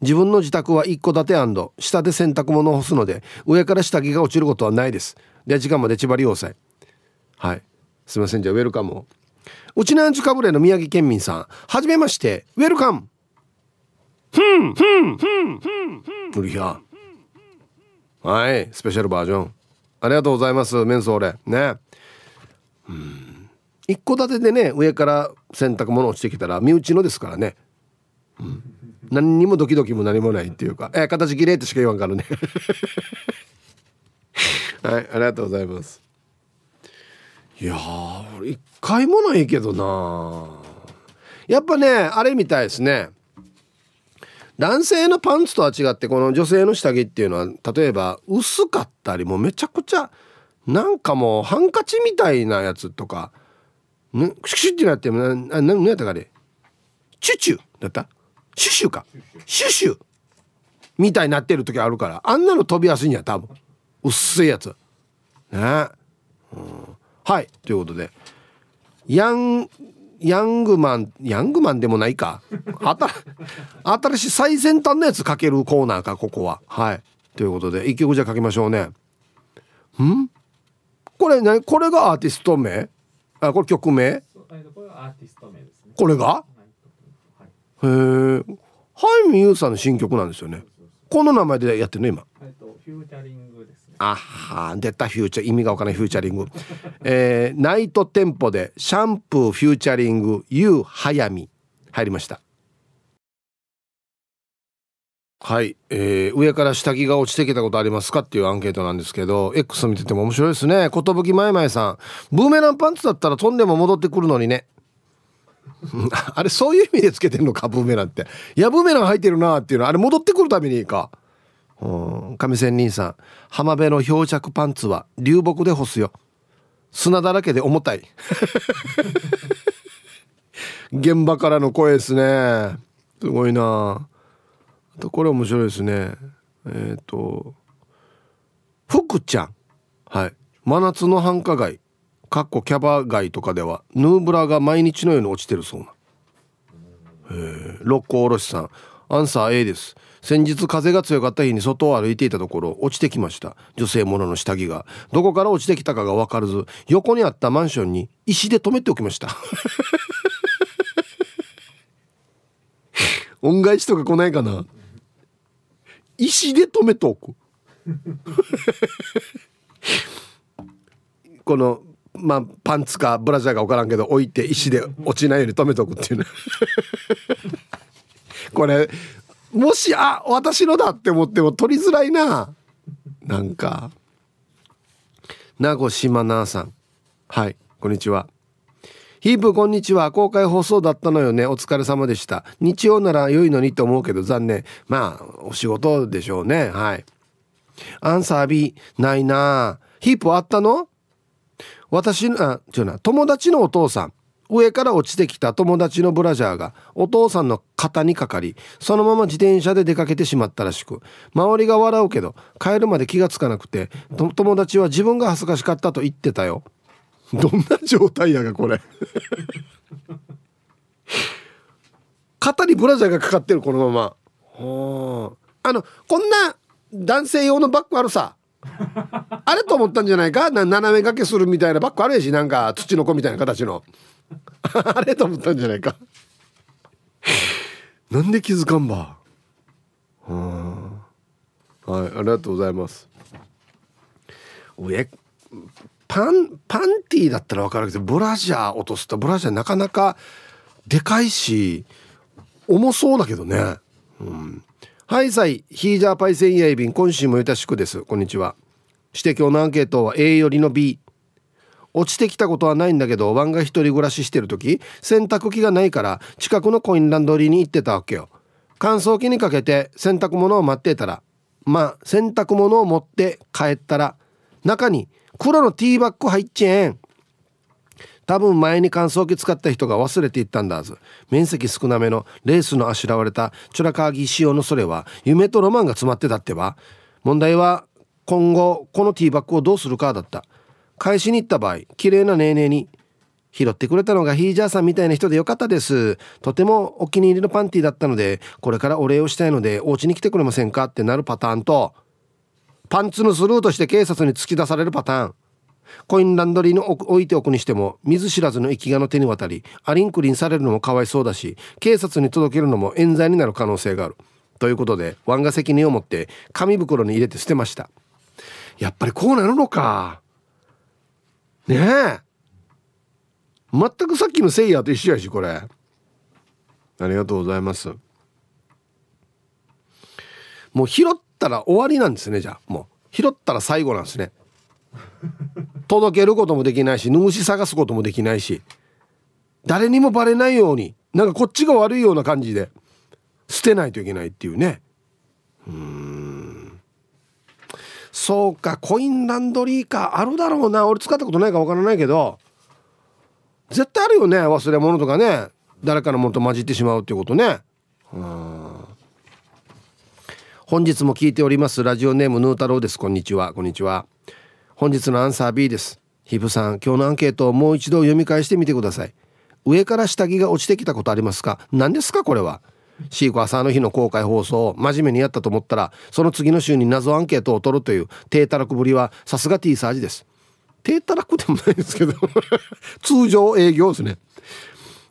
自分の自宅は一戸建て。下で洗濯物を干すので上から下着が落ちることはないです。で時間まで千葉利用さはい。すいません。じゃあウェルカムうちなんちゅかぶれの宮城県民さん。はじめまして。ウェルカム。ふんふんふんふんふん。うりひゃはい。スペシャルバージョン。ありがとうございます。メンソーレ。ね。うん。一戸建てでね上から洗濯物落ちてきたら身内のですからね、うん、何にもドキドキも何もないっていうか。えー、形綺麗ってしか言わんからね。はい。ありがとうございますいやー一回もないけどな。やっぱねあれみたいですね。男性のパンツとは違ってこの女性の下着っていうのは例えば薄かったりもうめちゃくちゃなんかもうハンカチみたいなやつとかクシュクシュってなってもなな何やったかねチュチュだった？シュシュか？シュシュみたいになってる時あるからあんなの飛びやすいんや多分。薄いやつ。ね、うん、はい。ということで。ヤンヤングマンヤングマンでもないか。新しい最先端のやつかけるコーナーかここは。はい。ということで一曲じゃかけましょうね。ん？これねこれがアーティスト名？あこれ曲名？これが、へえハイミユーさんの新曲なんですよね。この名前でやってるの今？フューチャリングです。ねあは出たフューチャー意味がわからないフューチャリング。えー、ナイトテンポでシャンプーフューチャリング You 早見入りました。はい、えー、上から下着が落ちてきたことありますかっていうアンケートなんですけど X 見てても面白いですね。寿まいまいさん。ブーメランパンツだったら飛んでも戻ってくるのにね。あれそういう意味でつけてんのかブーメランって。いやブーメラン入ってるなっていうの。はあれ戻ってくるためにか。うん上仙人さん浜辺の漂着パンツは流木で干すよ。砂だらけで重たい。現場からの声ですね。すごいな。あとこれ面白いですね。えっ、ー、と福ちゃん。はい。真夏の繁華街。かっこキャバ街とかではヌーブラが毎日のように落ちてるそうな。え六甲おろしさん。アンサー A です。先日風が強かった日に外を歩いていたところ落ちてきました。女性ものの下着が。どこから落ちてきたかが分からず横にあったマンションに石で止めておきました。恩返しとか来ないかな。石で止めておく このまあパンツかブラジャーか分からんけど置いて石で落ちないように止めとくっていうね。これもしあ私のだって思っても取りづらいな。なんか。名護島奈さん。はいこんにちは。ヒープこんにちは。公開放送だったのよね。お疲れ様でした。日曜なら良いのにと思うけど残念。まあお仕事でしょうね。はい。アンサー B ないなヒープあったの？私のあ違うな。友達のお父さん。上から落ちてきた友達のブラジャーがお父さんの肩にかかりそのまま自転車で出かけてしまったらしく周りが笑うけど帰るまで気がつかなくて友達は自分が恥ずかしかったと言ってたよ。どんな状態やがこれ。肩にブラジャーがかかってるこのまま。はあ。あのこんな男性用のバッグあるさ。あれと思ったんじゃないか？な斜め掛けするみたいなバッグあるやしなんか土の子みたいな形の あれと思ったんじゃないか。なんで気づかんば。はいありがとうございます。上パンパンティーだったら分かるけどブラジャー落とすとブラジャーなかなかでかいし重そうだけどね。うん。はいさいヒージャーパイセンヤイビン今週もよたしくです。こんにちは。指摘のアンケートは A よりの B 落ちてきたことはないんだけどワンが一人暮らししてる時洗濯機がないから近くのコインランドリーに行ってたわけよ。乾燥機にかけて洗濯物を待ってたらまあ洗濯物を持って帰ったら中に黒のティーバッグ入っちゃえん。多分前に乾燥機使った人が忘れていったんだはず面積少なめのレースのあしらわれたチュラカーギ仕様のそれは夢とロマンが詰まってたってば。問題は今後このティーバッグをどうするかだった。返しに行った場合綺麗なネーネーに拾ってくれたのがヒージャーさんみたいな人でよかったです。とてもお気に入りのパンティだったのでこれからお礼をしたいのでお家に来てくれませんか？ってなるパターンとパンツのスルーとして警察に突き出されるパターン。コインランドリーの置いておくにしても見ず知らずの生きがの手に渡りアリンクリンされるのもかわいそうだし警察に届けるのも冤罪になる可能性がある。ということでワンが責任を持って紙袋に入れて捨てました。やっぱりこうなるのか。ねえ。全くさっきのせいやと一緒やしこれ。ありがとうございます。もう拾ったら終わりなんですねじゃあ。もう拾ったら最後なんですね。届けることもできないし主探すこともできないし誰にもバレないようになんかこっちが悪いような感じで捨てないといけないっていうね。うんそうかコインランドリーかあるだろうな。俺使ったことないかわからないけど。絶対あるよね忘れ物とかね。誰かのものと混じってしまうっていうことね。うん。本日も聞いております。ラジオネームヌー太郎です。こんにちは。こんにちは。本日のアンサー B です。ヒブさん今日のアンケートをもう一度読み返してみてください。上から下着が落ちてきたことありますか？何ですか？これは。シーコ朝の日の公開放送を真面目にやったと思ったらその次の週に謎アンケートを取るという低たらくぶりはさすが T サージです。低たらくでもないですけど 通常営業ですね。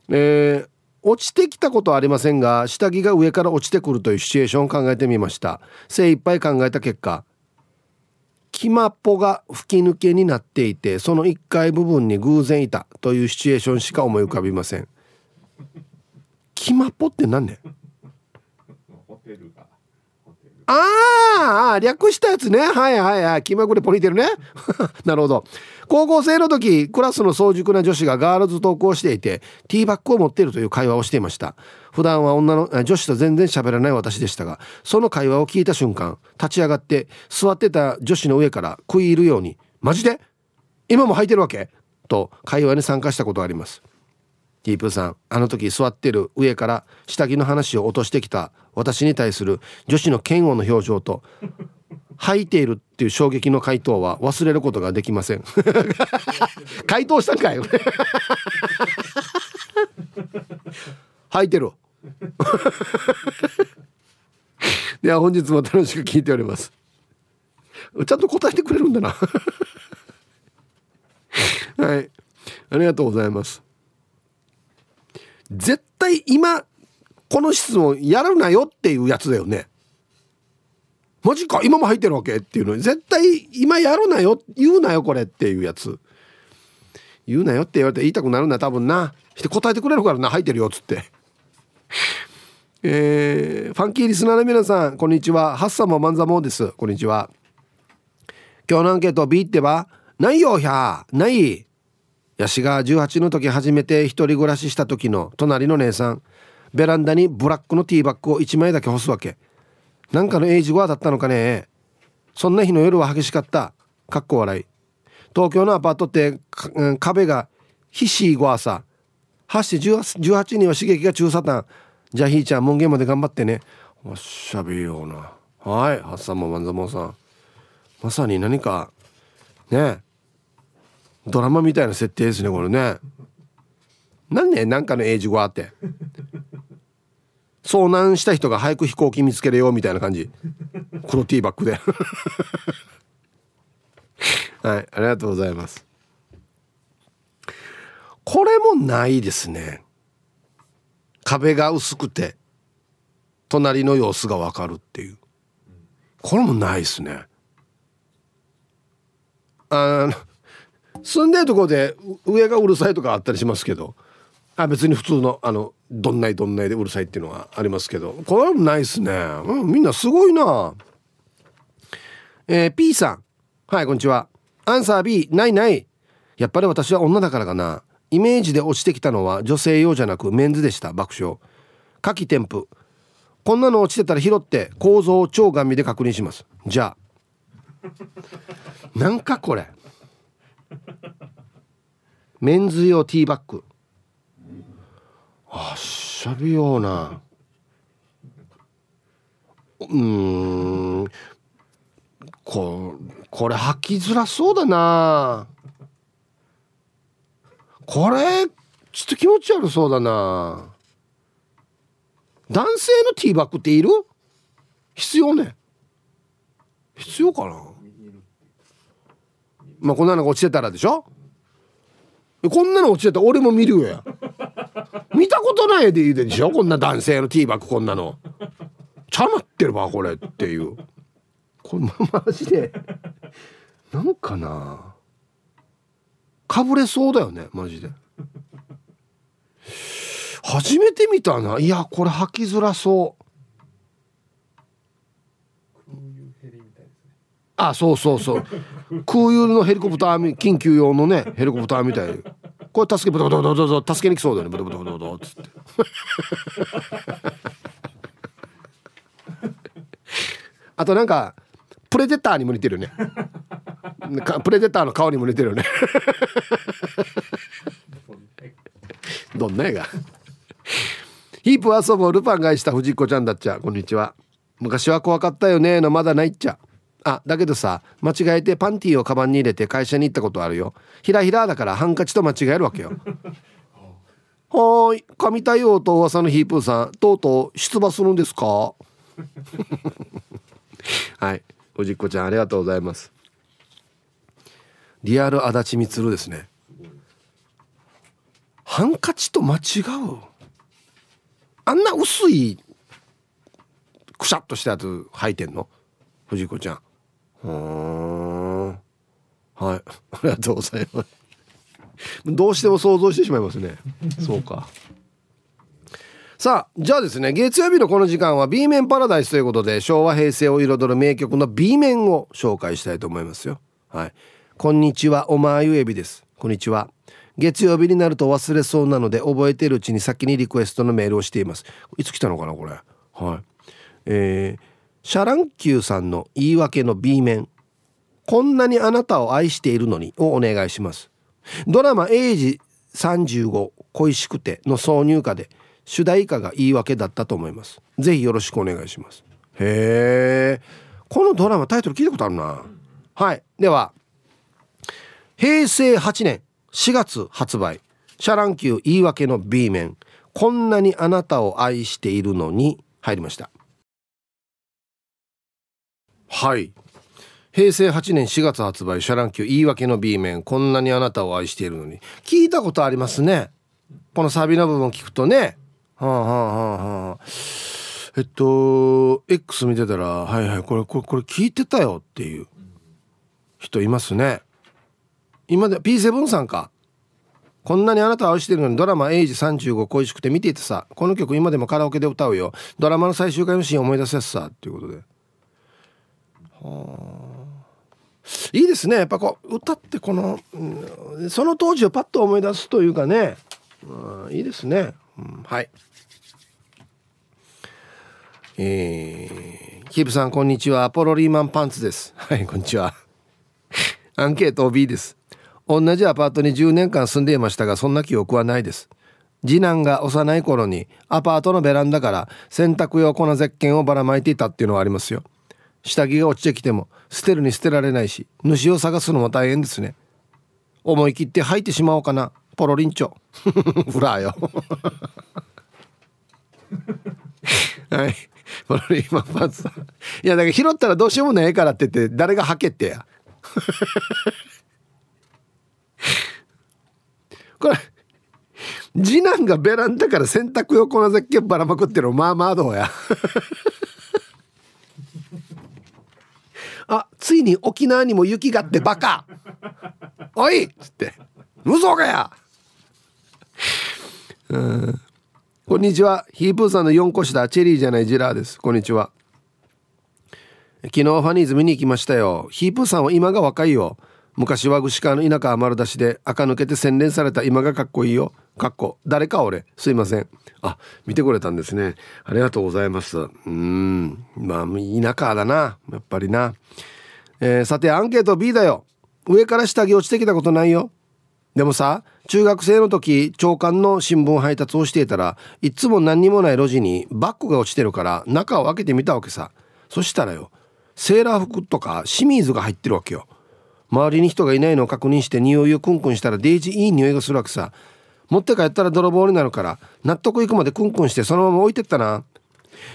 えー、落ちてきたことはありませんが下着が上から落ちてくるというシチュエーションを考えてみました。精一杯考えた結果キマっぽが吹き抜けになっていてその1階部分に偶然いたというシチュエーションしか思い浮かびません。キマっぽって何ねテルがああ略したやつね。はいはいはい。気まぐれポニーテールね。なるほど。高校生の時クラスの早熟な女子がガールズトークをしていてティーバッグを持っているという会話をしていました。普段は女の女子と全然喋らない私でしたがその会話を聞いた瞬間立ち上がって座ってた女子の上から食い入るように「マジで？今も履いてるわけ?」と会話に参加したことがあります。ティープさんあの時座ってる上から下着の話を落としてきた私に対する女子の嫌悪の表情と 履いているっていう衝撃の回答は忘れることができません。回答したんかい履 いてる。では本日も楽しく聞いております。ちゃんと答えてくれるんだな。はい。ありがとうございます。絶対今この質問やるなよっていうやつだよね。マジか今も入ってるわけっていうの。に絶対今やるなよ言うなよこれっていうやつ。言うなよって言われて言いたくなるんだ多分な。して答えてくれるからな入ってるよっつって。えー、ファンキーリスナーの皆さんこんにちは。ハッサンもマンザモです。こんにちは。今日のアンケート B ってばないよひゃない。ヤシが18の時初めて一人暮らしした時の隣の姉さん。ベランダにブラックのティーバッグを1枚だけ干すわけ。なんかのエイジゴアだったのかね。そんな日の夜は激しかった。かっこ笑い。東京のアパートってうん壁がひしいゴアさ8時18人は刺激が中サタンじゃあひーちゃん門限まで頑張ってね。おっしゃべりような。はいハッサンも万座もさん。まさに何かね。えドラマみたいな設定ですねこれね。何ねなんかの英字語あって。遭難した人が早く飛行機見つけるよみたいな感じ。黒ティーバッグで。はいありがとうございます。これもないですね。壁が薄くて隣の様子がわかるっていう。これもないですね。あの住んでるところで上がうるさいとかあったりしますけど。あ別に普通のあのどんないどんないでうるさいっていうのはありますけど。これはないっすね、うん、みんなすごいな。えー、P さん。はいこんにちは。アンサー B ないない。やっぱり私は女だからかな。イメージで落ちてきたのは女性用じゃなくメンズでした。爆笑。夏季添付。こんなの落ちてたら拾って構造を超顔見で確認します。じゃあ。なんかこれ。メンズ用ティーバッグ。あしゃびような。うん。ここれ履きづらそうだな。これちょっと気持ち悪そうだな。男性のティーバッグっている？必要ね。必要かな？まあこんなのが落ちてたらでしょ？こんなの落ちてた俺も見るよや。見たことないで言うでしょ？こんな男性のティーバッグこんなの。ちゃまってるわこれっていう。これマジで。なんかな。かぶれそうだよねマジで。初めて見たな。いやこれ履きづらそう。あそうそうそう。空輸のヘリコプター緊急用のねヘリコプターみたい。これ助けブドブドブド助けに来そうだよね。ブドブドブドブドっつってあとなんかプレデターにも似てるねプレデターの顔にも似てるよねどんな絵がヒープ遊ぼうルパンがした藤子ちゃんだっちゃこんにちは昔は怖かったよねのまだないっちゃあだけどさ間違えてパンティーをカバンに入れて会社に行ったことあるよ。ひらひらだからハンカチと間違えるわけよ。はい。神対応と噂のヒープーさんとうとう出馬するんですか？はい。おじっこちゃんありがとうございます。リアル足立みつるですね。ハンカチと間違う？あんな薄いくしゃっとしたやつ履いてんの？藤子ちゃんはい。ありがとうございます。どうしても想像してしまいますね。そうか。さあじゃあですね月曜日のこの時間は B 面パラダイスということで昭和平成を彩る名曲の B 面を紹介したいと思いますよ。はい。こんにちはおまゆえびです。こんにちは。月曜日になると忘れそうなので覚えているうちに先にリクエストのメールをしています。いつ来たのかなこれ。はい。えー、シャ乱Qさんの言い訳の B 面。こんなにあなたを愛しているのにをお願いします。ドラマ「エイジ35恋しくて」の挿入歌で主題歌が言い訳だったと思います。ぜひよろしくお願いします。へえ。このドラマタイトル聞いたことあるな。はい。では平成8年4月発売シャ乱Q 言い訳の B 面。こんなにあなたを愛しているのに入りました。はい。平成8年4月発売シャ乱Q 言い訳の B 面こんなにあなたを愛しているのに。聞いたことありますね。このサビの部分聞くとね。はあはあはあはあ。えっと X 見てたらはいはいこれこれこれ聞いてたよっていう人いますね。今で P7 さんか。こんなにあなたを愛してるのにドラマ「エイジ35恋しくて見ていてさ。この曲今でもカラオケで歌うよ。ドラマの最終回のシーン思い出すやつさ。っていうことで。いいですね。やっぱこう歌ってこの、うん、その当時をパッと思い出すというかね、うん、いいですね、うん、はい。えー、キープさんこんにちは。アポロリーマンパンツです。はいこんにちは。アンケート B です。同じアパートに10年間住んでいましたがそんな記憶はないです。次男が幼い頃にアパートのベランダから洗濯用粉石鹸をばらまいていたっていうのはありますよ。下着が落ちてきても捨てるに捨てられないし主を探すのも大変ですね。思い切って吐いてしまおうかなポロリンチョ。フラーよ。はい。ポロリンマパンツ。いやだから拾ったらどうしようもないからって言って誰が吐けってや。これ次男がベランダから洗濯用粉石鹸ばらまくってのまあまあどうや。あついに沖縄にも雪があってバカ。おいっつって。嘘かや。こんにちは。ヒープーさんの4個下チェリーじゃないジラーです。こんにちは。昨日ファニーズ見に行きましたよ。ヒープーさんは今が若いよ。昔は串川の田舎は丸出しで垢抜けて洗練された今がかっこいいよ。かっこ誰か俺。すいません。あ見てくれたんですね。ありがとうございます。うん。まあ田舎だな。やっぱりな、えー、さてアンケート B だよ。上から下着落ちてきたことないよ。でもさ中学生の時長官の新聞配達をしていたらいつも何にもない路地にバッグが落ちてるから中を開けてみたわけさ。そしたらよセーラー服とか清水が入ってるわけよ。周りに人がいないのを確認して匂いをクンクンしたらデイジーいい匂いがするわけさ。持って帰ったら泥棒になるから納得いくまでクンクンしてそのまま置いてったな。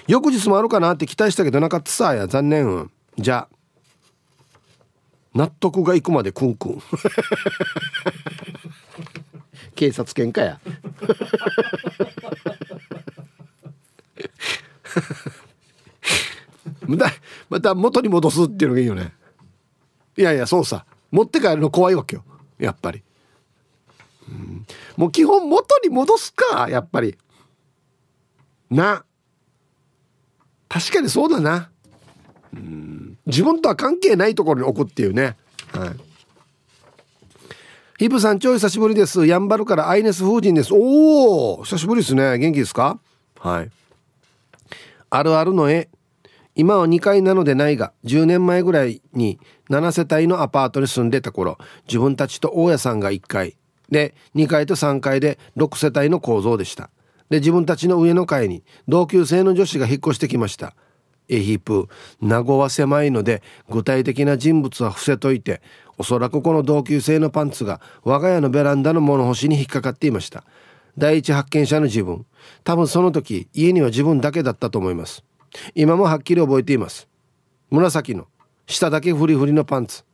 翌日もあるかなって期待したけどなかったさや残念。じゃあ納得がいくまでクンクン。警察犬かや。またまた元に戻すっていうのがいいよねいやいやそうさ。持って帰るの怖いわけよ。やっぱり、うん、もう基本元に戻すかやっぱり。な。確かにそうだな。うん。自分とは関係ないところに置くっていうね。はい。ヒブさん超久しぶりです。やんばるからアイネス風神です。おお久しぶりですね。元気ですか？はい。あるあるの絵。今は2階なのでないが10年前ぐらいに7世帯のアパートに住んでた頃自分たちと大家さんが1階。で2階と3階で6世帯の構造でした。で自分たちの上の階に同級生の女子が引っ越してきました。エヒープ名護は狭いので具体的な人物は伏せといておそらくこの同級生のパンツが我が家のベランダの物干しに引っかかっていました。第一発見者の自分。多分その時家には自分だけだったと思います。今もはっきり覚えています。紫の下だけフリフリのパンツ。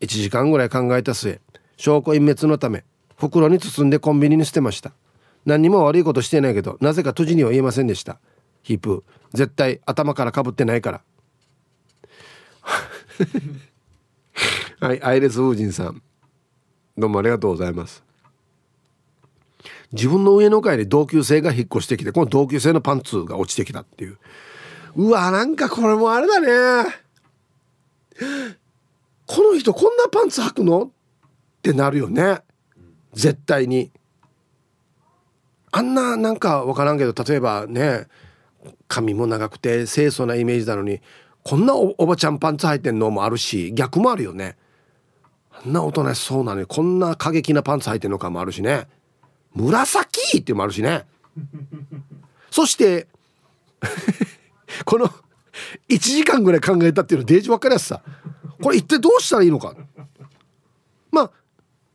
1時間ぐらい考えた末証拠隠滅のため袋に包んでコンビニに捨てました。何にも悪いことしてないけどなぜか閉じには言えませんでした。ヒープ絶対頭からかぶってないから。はいアイレスウージンさん。どうもありがとうございます。自分の上の階に同級生が引っ越してきてこの同級生のパンツが落ちてきたっていう。うわなんかこれもあれだね。この人こんなパンツ履くの？ってなるよね。絶対に。あんななんか分からんけど例えばね髪も長くて清楚なイメージなのにこんなおばちゃんパンツ履いてんのもあるし逆もあるよね。あんなおとなしそうなのにこんな過激なパンツ履いてんのかもあるしね。紫っていうのもあるしね。そしてこの1時間ぐらい考えたっていうのデージ分かりやすさ。これ一体どうしたらいいのか。まあ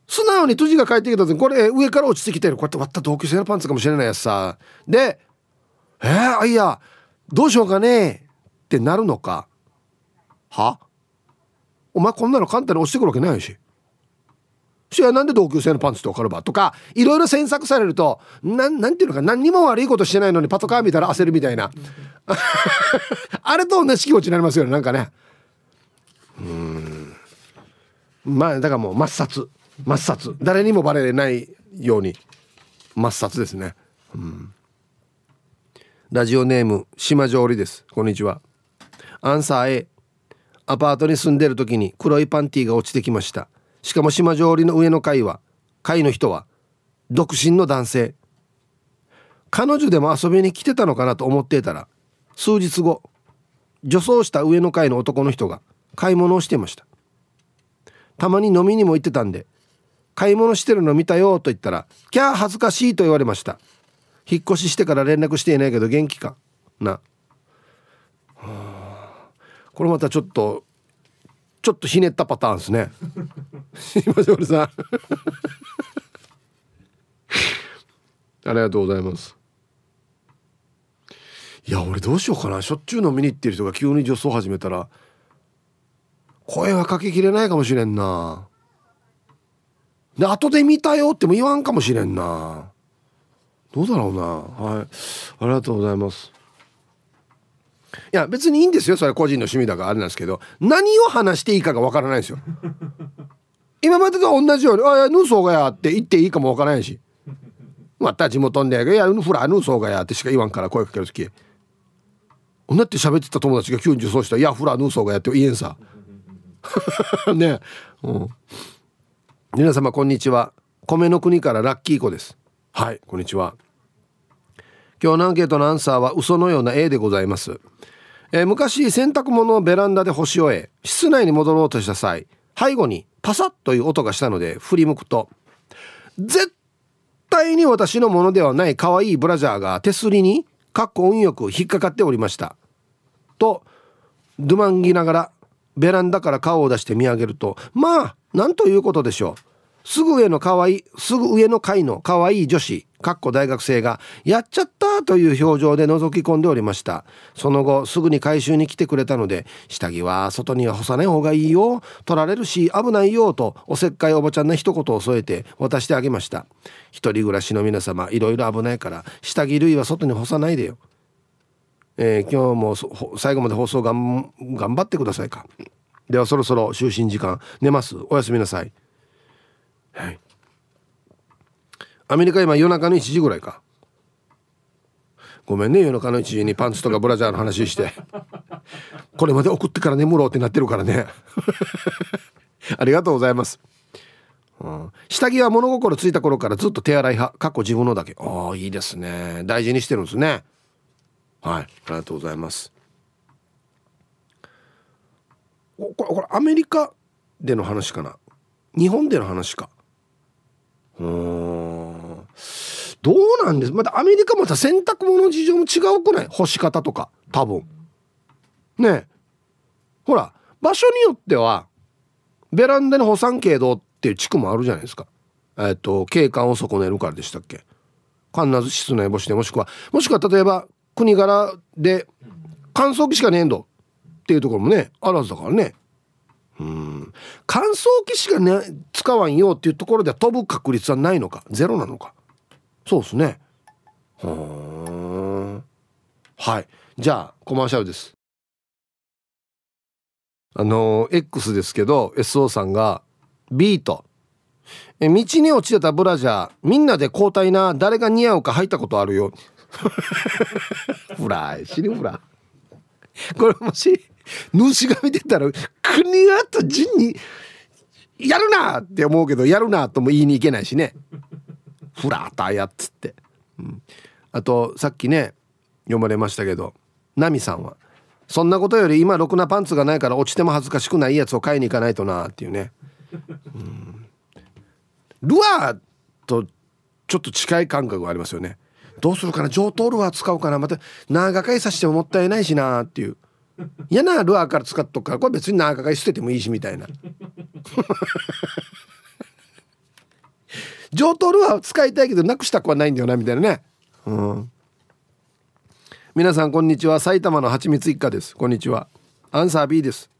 素直に辻が帰ってきた時にこれ上から落ちてきてる。こうやって割った同級生のパンツかもしれないやつさ。で「えー、あいやどうしようかね」ってなるのか。は？お前こんなの簡単に落ちてくるわけないし。そやなんで同級生のパンツって分かるばとかいろいろ詮索されるとなんなんていうのか何にも悪いことしてないのにパトカー見たら焦るみたいな。あれと同じ気持ちになりますよねなんかね。うん。まあだからもう抹殺。抹殺。誰にもバレないように抹殺ですね。うん。ラジオネーム島上りです。こんにちは。アンサー A アパートに住んでる時に黒いパンティーが落ちてきました。しかも島上りの上の階は階の人は独身の男性。彼女でも遊びに来てたのかなと思っていたら数日後女装した上の階の男の人が買い物をしてました。たまに飲みにも行ってたんで買い物してるの見たよと言ったらキャー恥ずかしいと言われました。引っ越ししてから連絡していないけど元気か？な。これまたちょっとちょっとひねったパターンですね。すいません俺さん。ありがとうございます。いや俺どうしようかな。しょっちゅう飲みに行ってる人が急に女装始めたら声はかけきれないかもしれんな。で後で見たよっても言わんかもしれんな。どうだろうな。はい。ありがとうございます。いや別にいいんですよ。それ個人の趣味だからあれなんですけど。何を話していいかがわからないですよ。今までと同じように「あいやヌーソーがや」って言っていいかもわからないし。また地元で「いやフラヌーソーがや」ってしか言わんから声かける時。女って喋ってた友達が急に受賞したら「いやフラヌーソーがや」って言えんさ。ね。うん。皆様こんにちは。米の国からラッキー子です。はいこんにちは。今日のアンケートのアンサーは嘘のような A でございます、えー、昔洗濯物をベランダで干し終え室内に戻ろうとした際背後にパサッという音がしたので振り向くと絶対に私のものではない可愛いブラジャーが手すりにかっこ運よく引っかかっておりました。とドゥマンギながらベランダから顔を出して見上げるとまあなんということでしょう。すぐ上の可愛いすぐ上の階の可愛い女子かっこ大学生がやっちゃったという表情で覗き込んでおりました。その後すぐに回収に来てくれたので下着は外には干さない方がいいよ取られるし危ないよとおせっかいおばちゃんな一言を添えて渡してあげました。一人暮らしの皆様いろいろ危ないから下着類は外に干さないでよ。えー、今日も最後まで放送がん頑張ってくださいか。ではそろそろ就寝時間。寝ます。おやすみなさい。はい。アメリカ今夜中の1時ぐらいか。ごめんね夜中の1時にパンツとかブラジャーの話して。これまで送ってから眠ろうってなってるからね。ありがとうございます、うん、下着は物心ついた頃からずっと手洗い派。過去自分のだけ。ああいいですね。大事にしてるんですね。はい。ありがとうございます。これこれアメリカでの話かな。日本での話か。うん。どうなんです？またアメリカもさ洗濯物の事情も違うくない？干し方とか。多分。ねえ。ほら場所によってはベランダに干さんけどっていう地区もあるじゃないですか。えっ、と景観を損ねるからでしたっけ。必ず室内干しでもしくはもしくは例えば国柄で乾燥機しかねえんどっていうところもねあるはずだからね。うん。乾燥機しかね使わんよっていうところでは飛ぶ確率はないのか？ゼロなのか？そうですね。ははい。じゃあコマーシャルです。あの X ですけど SO さんがビート。え道に落ちてたブラジャーみんなで交代な誰が似合うか入ったことあるよ。フライ死ぬフラこれもし主が見てたら国がと順にやるなって思うけどやるなとも言いに行けないしねフラーターやっつって、うん、あとさっきね読まれましたけどナミさんは「そんなことより今ろくなパンツがないから落ちても恥ずかしくないやつを買いに行かないとな」っていうね、うん、ルアーとちょっと近い感覚がありますよね。どうするかな上等ルアー使おうかなまた長買いさせてももったいないしなっていう。嫌なルアーから使っとくからこれ別に長買い捨ててもいいしみたいな。上等ルアー使いたいけどなくしたくはないんだよなみたいなね。うん。皆さんこんにちは。埼玉のはちみつ一家です。こんにちは。アンサー B です。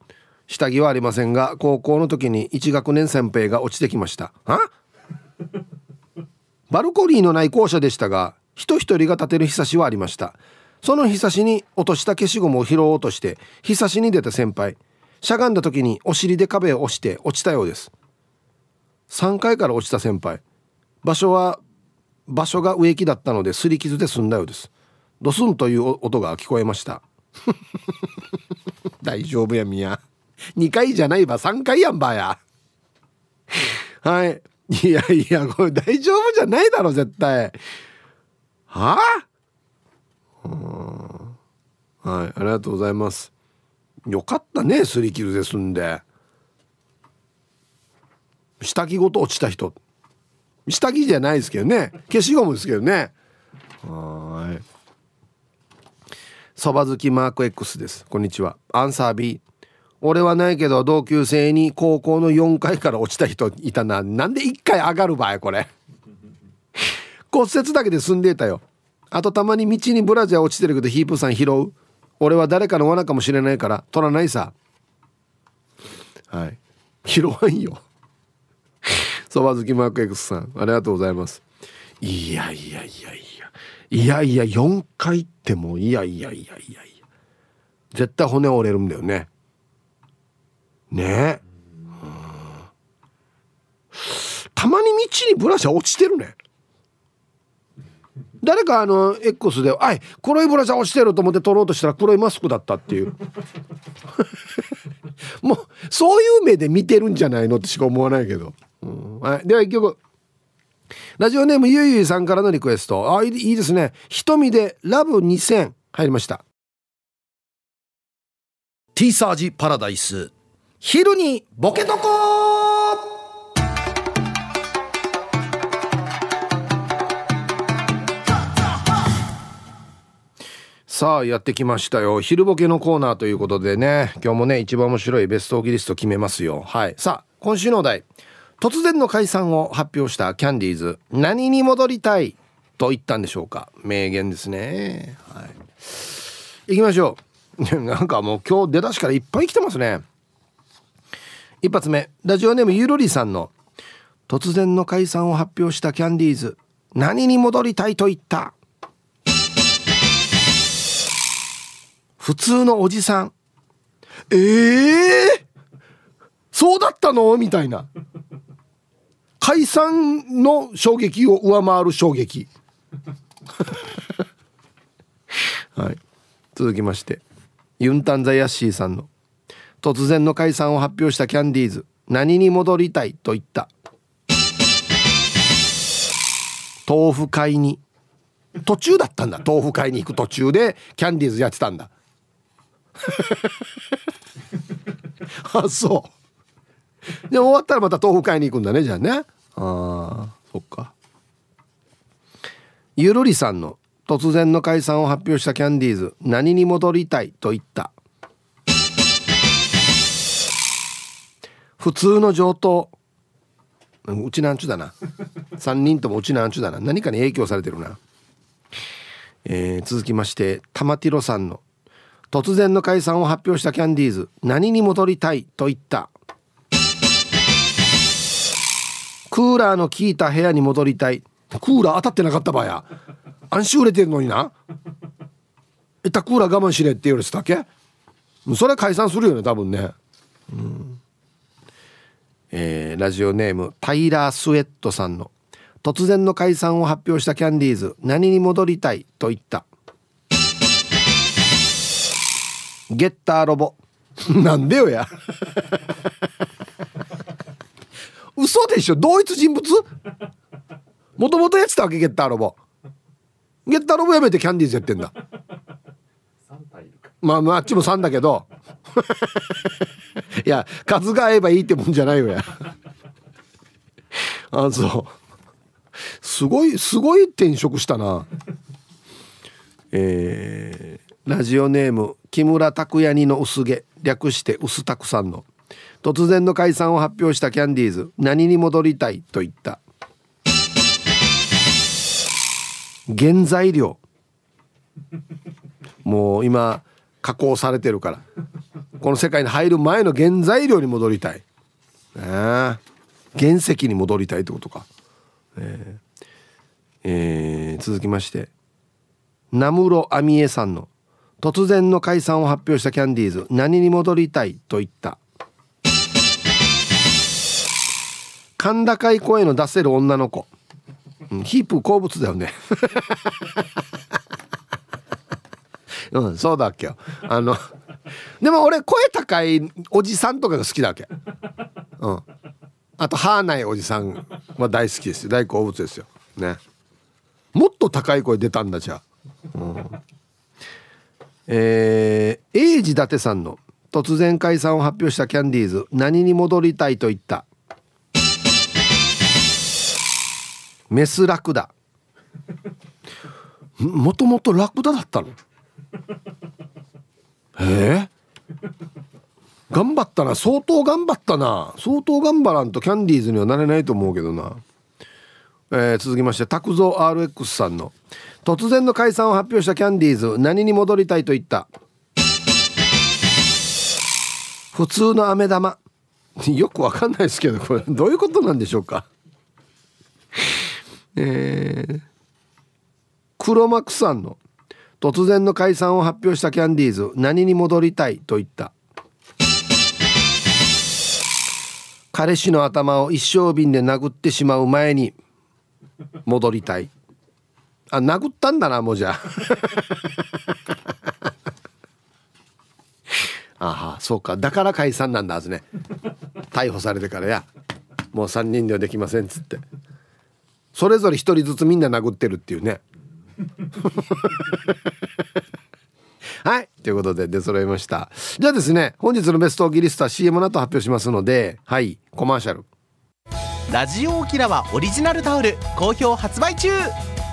下着はありませんが高校の時に1学年先輩が落ちてきました。は？バルコニーのない校舎でしたが人一人が立てるひさしはありました。そのひさしに落とした消しゴムを拾おうとしてひさしに出た先輩。しゃがんだ時にお尻で壁を押して落ちたようです。3階から落ちた先輩。場所は場所が植木だったのですり傷で済んだようです。ドスンという音が聞こえました。大丈夫やみや2階じゃないば3階やんばや。はい。いやいやこれ大丈夫じゃないだろ絶対。はあ？はいありがとうございます。よかったねすり傷で済んで。下着ごと落ちた人。下着じゃないですけどね。消しゴムですけどね。はい。そば好きマーク X です。こんにちは。アンサー B 俺はないけど同級生に高校の4階から落ちた人いたな。なんで1階上がる場合これ。骨折だけで済んでたよ。あとたまに道にブラジャー落ちてるけどヒープさん拾う。俺は誰かの罠かもしれないから取らないさ。はい。拾わんよ。そば好きマーク X さんありがとうございます。いやいやいやいや。いやいや4回ってもういやいやいやいやいや。絶対骨折れるんだよね。ね。えたまに道にブラシは落ちてるね。誰かあの X で「あい黒いブラシ落ちてる」と思って取ろうとしたら黒いマスクだったっていう。もうそういう目で見てるんじゃないのってしか思わないけど、うん。はい、では一曲。ラジオネームゆいゆいさんからのリクエスト。あいいですね。瞳でラブ2000入りました。ティーサージパラダイス。昼にボケとこさあやってきましたよ。昼ボケのコーナーということでね。今日もね一番面白いベストオギリスト決めますよ。はい。さあ今週のお題。突然の解散を発表したキャンディーズ。何に戻りたいと言ったんでしょうか？名言ですね。はい。行きましょう。なんかもう今日出だしからいっぱい来てますね。一発目。ラジオネームゆるりさんの。突然の解散を発表したキャンディーズ。何に戻りたいと言った？普通のおじさん。ええー、そうだったの？みたいな。解散の衝撃を上回る衝撃。はい。続きまして。ユンタンザヤッシーさんの。突然の解散を発表したキャンディーズ。何に戻りたいと言った？豆腐買いに。途中だったんだ。豆腐買いに行く途中でキャンディーズやってたんだ。あそう。で終わったらまた豆腐買いに行くんだねじゃあね。ああそっか。ゆるりさんの突然の解散を発表したキャンディーズ何に戻りたいと言った？普通の上等。うちなんちゅだな。3人ともうちなんちゅだな。何かに影響されてるな、えー、続きまして玉ティロさんの突然の解散を発表したキャンディーズ何に戻りたいと言った？クーラーの効いた部屋に戻りたい。クーラー当たってなかったばや。安心売れてるのにな。えったクーラー我慢しれって言われてたっけ？それ解散するよね多分ね。うん。えー、ラジオネームタイラー・スウェットさんの。突然の解散を発表したキャンディーズ何に戻りたいと言った？ゲッターロボ。なんでよや。嘘でしょ？同一人物？もともとやってたわけ？ゲッターロボ。ゲッターロボやめてキャンディーズやってんだ。まあまああっちも3だけど。いや数が合えばいいってもんじゃないよや。あそう。すごいすごい転職したな。えー、ラジオネーム木村拓哉にの薄毛略して薄たくさんの。突然の解散を発表したキャンディーズ何に戻りたいと言った。原材料。もう今加工されてるから。この世界に入る前の原材料に戻りたい、ね、原石に戻りたいってことか、えーえー、続きまして。名室亜美恵さんの。突然の解散を発表したキャンディーズ何に戻りたいと言った？甲高い声の出せる女の子、うん、ヒープ好物だよね。うんそうだっけあのでも俺声高いおじさんとかが好きだわけ？うん。あと歯ないおじさんは大好きですよ。大好物ですよ。ね。もっと高い声出たんだじゃあ、うん、えー、英治伊達さんの突然解散を発表したキャンディーズ何に戻りたいと言った？メスラクダ。もともとラクダだったの？え？ー、頑張ったな。相当頑張ったな。相当頑張らんとキャンディーズにはなれないと思うけどな、えー、続きまして拓蔵 RX さんの突然の解散を発表したキャンディーズ何に戻りたいと言った？普通の飴玉。よくわかんないですけどこれどういうことなんでしょうか？えー、黒幕さんの突然の解散を発表したキャンディーズ何に戻りたいと言った？彼氏の頭を一升瓶で殴ってしまう前に戻りたい。あ殴ったんだなもうじゃあ。はそうか。だから解散なんだはずね。逮捕されてからや。もう3人ではできませんっつって。それぞれ1人ずつみんな殴ってるっていうね。はい。ということで出揃いました。じゃあですね本日のベストオギリストは CM の後発表しますのではい。コマーシャル。ラジオ沖縄オリジナルタオル好評発売中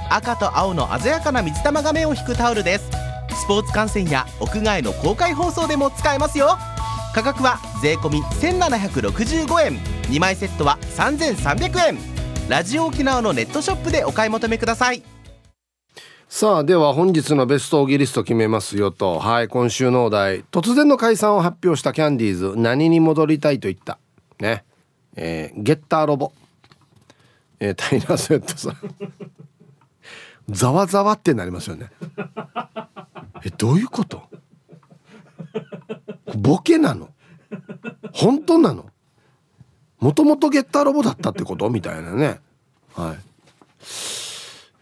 赤と青の鮮やかな水玉画面を引くタオルです。スポーツ観戦や屋外の公開放送でも使えますよ。価格は税込1765円。2枚セットは3300円。ラジオ沖縄のネットショップでお買い求めください。さあでは本日のベストオギリスト決めますよと。はい今週のお題。突然の解散を発表したキャンディーズ。何に戻りたいと言った？ね。えー、ゲッターロボ。えー、タイラー・スウェットさん。ざわざわってなりますよね。えどういうこと？ボケなの？本当なの？もともとゲッターロボだったってこと？みたいなね。はい。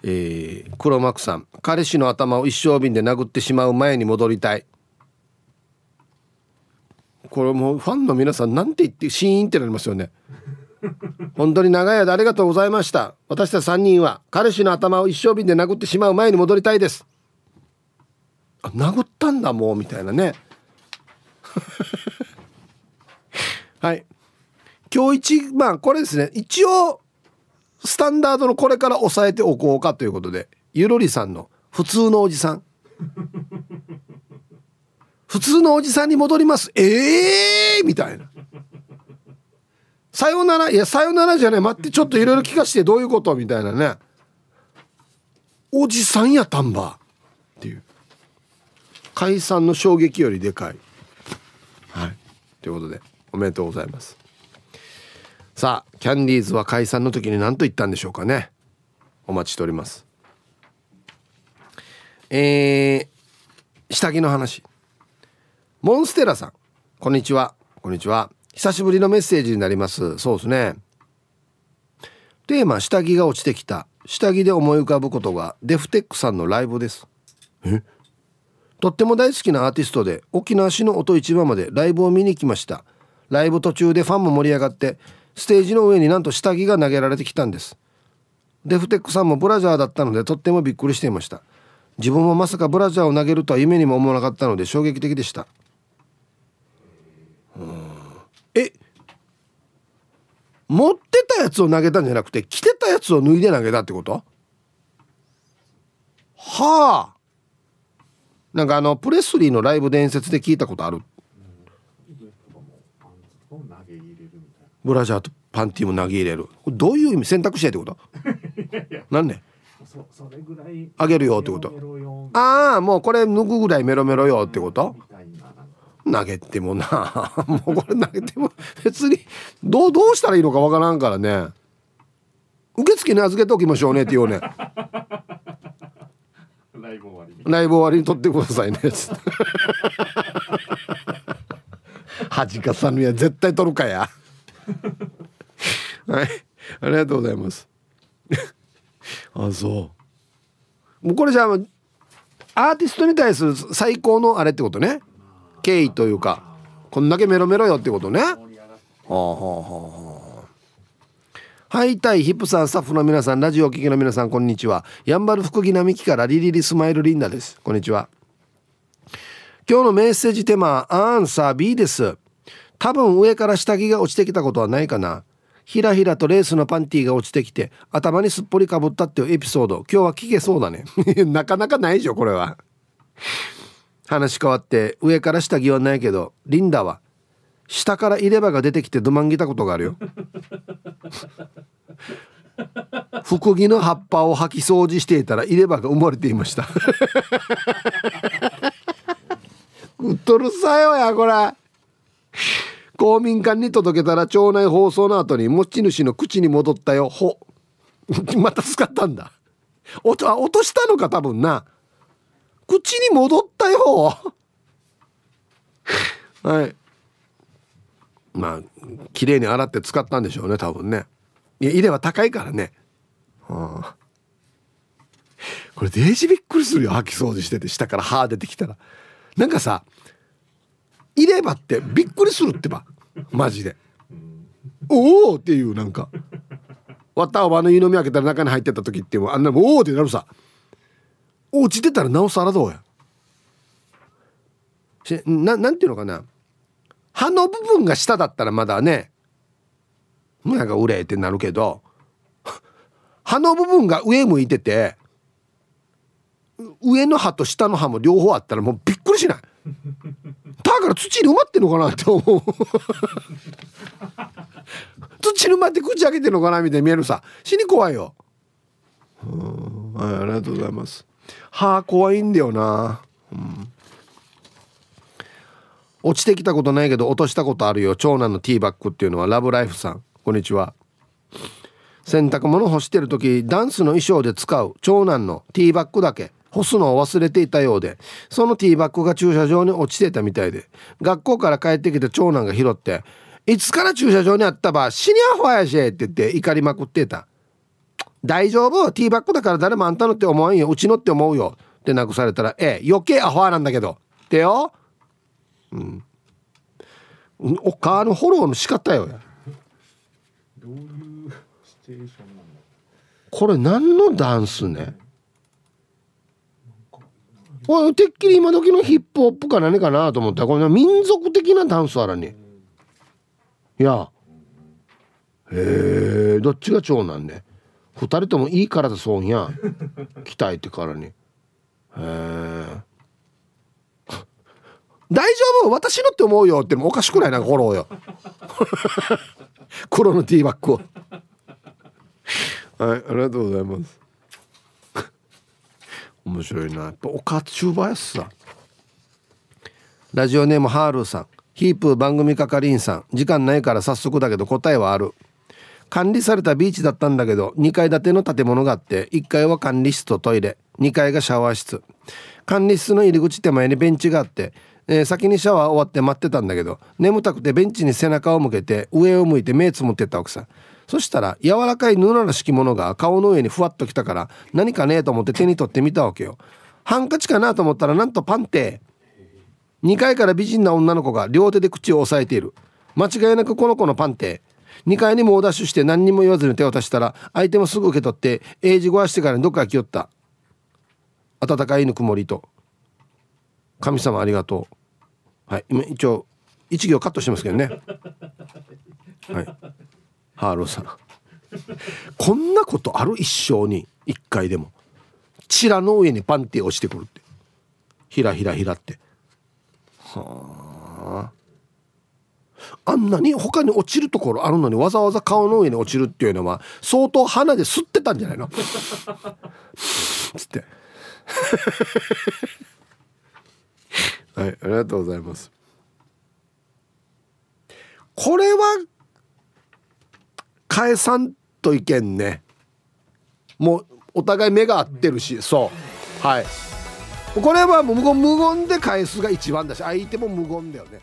えー、黒幕さん。彼氏の頭を一升瓶で殴ってしまう前に戻りたい。これもうファンの皆さんなんて言ってシーンってなりますよね。本当に長い間ありがとうございました。私たち3人は彼氏の頭を一升瓶で殴ってしまう前に戻りたいです。あ殴ったんだもうみたいなね。はい。今日一まあこれですね。一応スタンダードのこれから抑えておこうかということでゆるりさんの普通のおじさん。普通のおじさんに戻ります。ええー、みたいな。さよならいやさよならじゃない待ってちょっといろいろ聞かしてどういうこと？みたいなね。おじさんやたんばっていう。解散の衝撃よりでかい。はい。ということでおめでとうございます。さあキャンディーズは解散の時に何と言ったんでしょうかね。お待ちしております。えー、下着の話。モンステラさん。こんにちは。こんにちは。久しぶりのメッセージになります。そうですね。テーマ下着が落ちてきた。下着で思い浮かぶことがデフテックさんのライブです。え？とっても大好きなアーティストで沖縄市の音市場までライブを見に来ました。ライブ途中でファンも盛り上がってステージの上になんと下着が投げられてきたんです。デフテックさんもブラジャーだったのでとってもびっくりしていました。自分もまさかブラジャーを投げるとは夢にも思わなかったので衝撃的でした。え持ってたやつを投げたんじゃなくて着てたやつを脱いで投げたってこと？はあ。なんかあのプレスリーのライブ伝説で聞いたことある？ブラジャーとパンティも投げ入れる。どういう意味？選択肢やってこと？なんで？あげるよってこと。ああもうこれ脱ぐぐらいメロメロよってこと？投げてもな。もうこれ投げても別にどうどうしたらいいのかわからんからね。受付に預けておきましょうねって言うね。ライブ終わりに。ライブ終わりに撮ってくださいね。つって恥かさぬや絶対撮るかや。はい。ありがとうございます。あそう。もうこれじゃあアーティストに対する最高のあれってことね敬意というかこんだけメロメロよってことね。はあはあはあはいたいヒップさんスタッフの皆さんラジオお聞きの皆さんこんにちは。やんばる福木並木からリリリスマイルリンダです。こんにちは。今日のメッセージテーマアンサー B です。多分上から下着が落ちてきたことはないかな。ひらひらとレースのパンティーが落ちてきて頭にすっぽりかぶったっていうエピソード。今日は聞けそうだね。なかなかないでしょこれは。話変わって上から下着はないけどリンダは下から入れ歯が出てきてどまんぎたことがあるよ。福木の葉っぱを掃き掃除していたら入れ歯が生まれていました。うっとるさよやこれ公民館に届けたら町内放送の後に持ち主の口に戻ったよ。ほ。また使ったんだ。落と落としたのか多分な。口に戻ったよ。はい。まあ綺麗に洗って使ったんでしょうね多分ね。いや入れは高いからね、はあ、これデージびっくりするよ掃き掃除してて下から歯出てきたら。なんかさ入れ歯ってびっくりするってばマジで。おおっていうなんか。わったおばの湯飲み開けたら中に入ってた時ってもあんなおおってなるさ。落ちてたらなおさらどうや？しななんていうのかな？歯の部分が下だったらまだねなんか憂えってなるけど歯の部分が上向いてて上の歯と下の歯も両方あったらもうびっくりしない？だから土に埋まってんのかなって思う。土に埋まって口開けてんのかなみたいに見えるさ。死に怖いよ。はいありがとうございます。歯怖いんだよな、うん。落ちてきたことないけど落としたことあるよ。長男のティーバッグっていうのは。ラブライフさん。こんにちは。洗濯物干してる時ダンスの衣装で使う。長男のティーバッグだけ。干すのを忘れていたようで。そのティーバッグが駐車場に落ちてたみたいで。学校から帰ってきた長男が拾って「いつから駐車場にあったば死にアホやし」って言って怒りまくってた「大丈夫？ティーバッグだから誰もあんたのって思わんよ。うちのって思うよ」って慰されたら「ええ余計アホなんだけど」ってよ。うん。お母のフォローの仕方よ。どういうシチュエーションなの？これ何のダンスね？これてっきり今時のヒップホップか何かなと思った。らこれ民族的なダンスあらに。いや。へえどっちが長男ね？二人ともいい体そうや。鍛えてからに。へえ。大丈夫？私のって思うよ。ってもおかしくない？なフォローよ。黒のティーバッグを。はいありがとうございます。面白いな。やっぱおかちゅうばやすさラジオネームハールーさん。ヒープ番組係員さん。時間ないから早速だけど答えはある管理されたビーチだったんだけど2階建ての建物があって1階は管理室とトイレ2階がシャワー室。管理室の入り口手前にベンチがあって、えー先にシャワー終わって待ってたんだけど眠たくてベンチに背中を向けて上を向いて目つむってったわけさそしたら柔らかい布らしきものが顔の上にふわっときたから何かねえと思って手に取ってみたわけよ。ハンカチかなと思ったらなんとパンテ2階から美人な女の子が両手で口を押さえている。間違いなくこの子のパンテ2階に猛ダッシュして何にも言わずに手を渡したら相手もすぐ受け取って英字語はしてからどっか来よった。暖かいぬくもりと。神様ありがとう。はい今一応一行カットしてますけどね。はい。ハーローさん。こんなことある一生に一回でも。チラの上にパンティ落ちてくるって。ひらひらひらって。はあ。あんなに他に落ちるところあるのにわざわざ顔の上に落ちるっていうのは相当鼻で吸ってたんじゃないの？つって。はいありがとうございます。これは返さんといけんね。もうお互い目が合ってるしそう。はい。これはもう無言無言で返すが一番だし相手も無言だよね。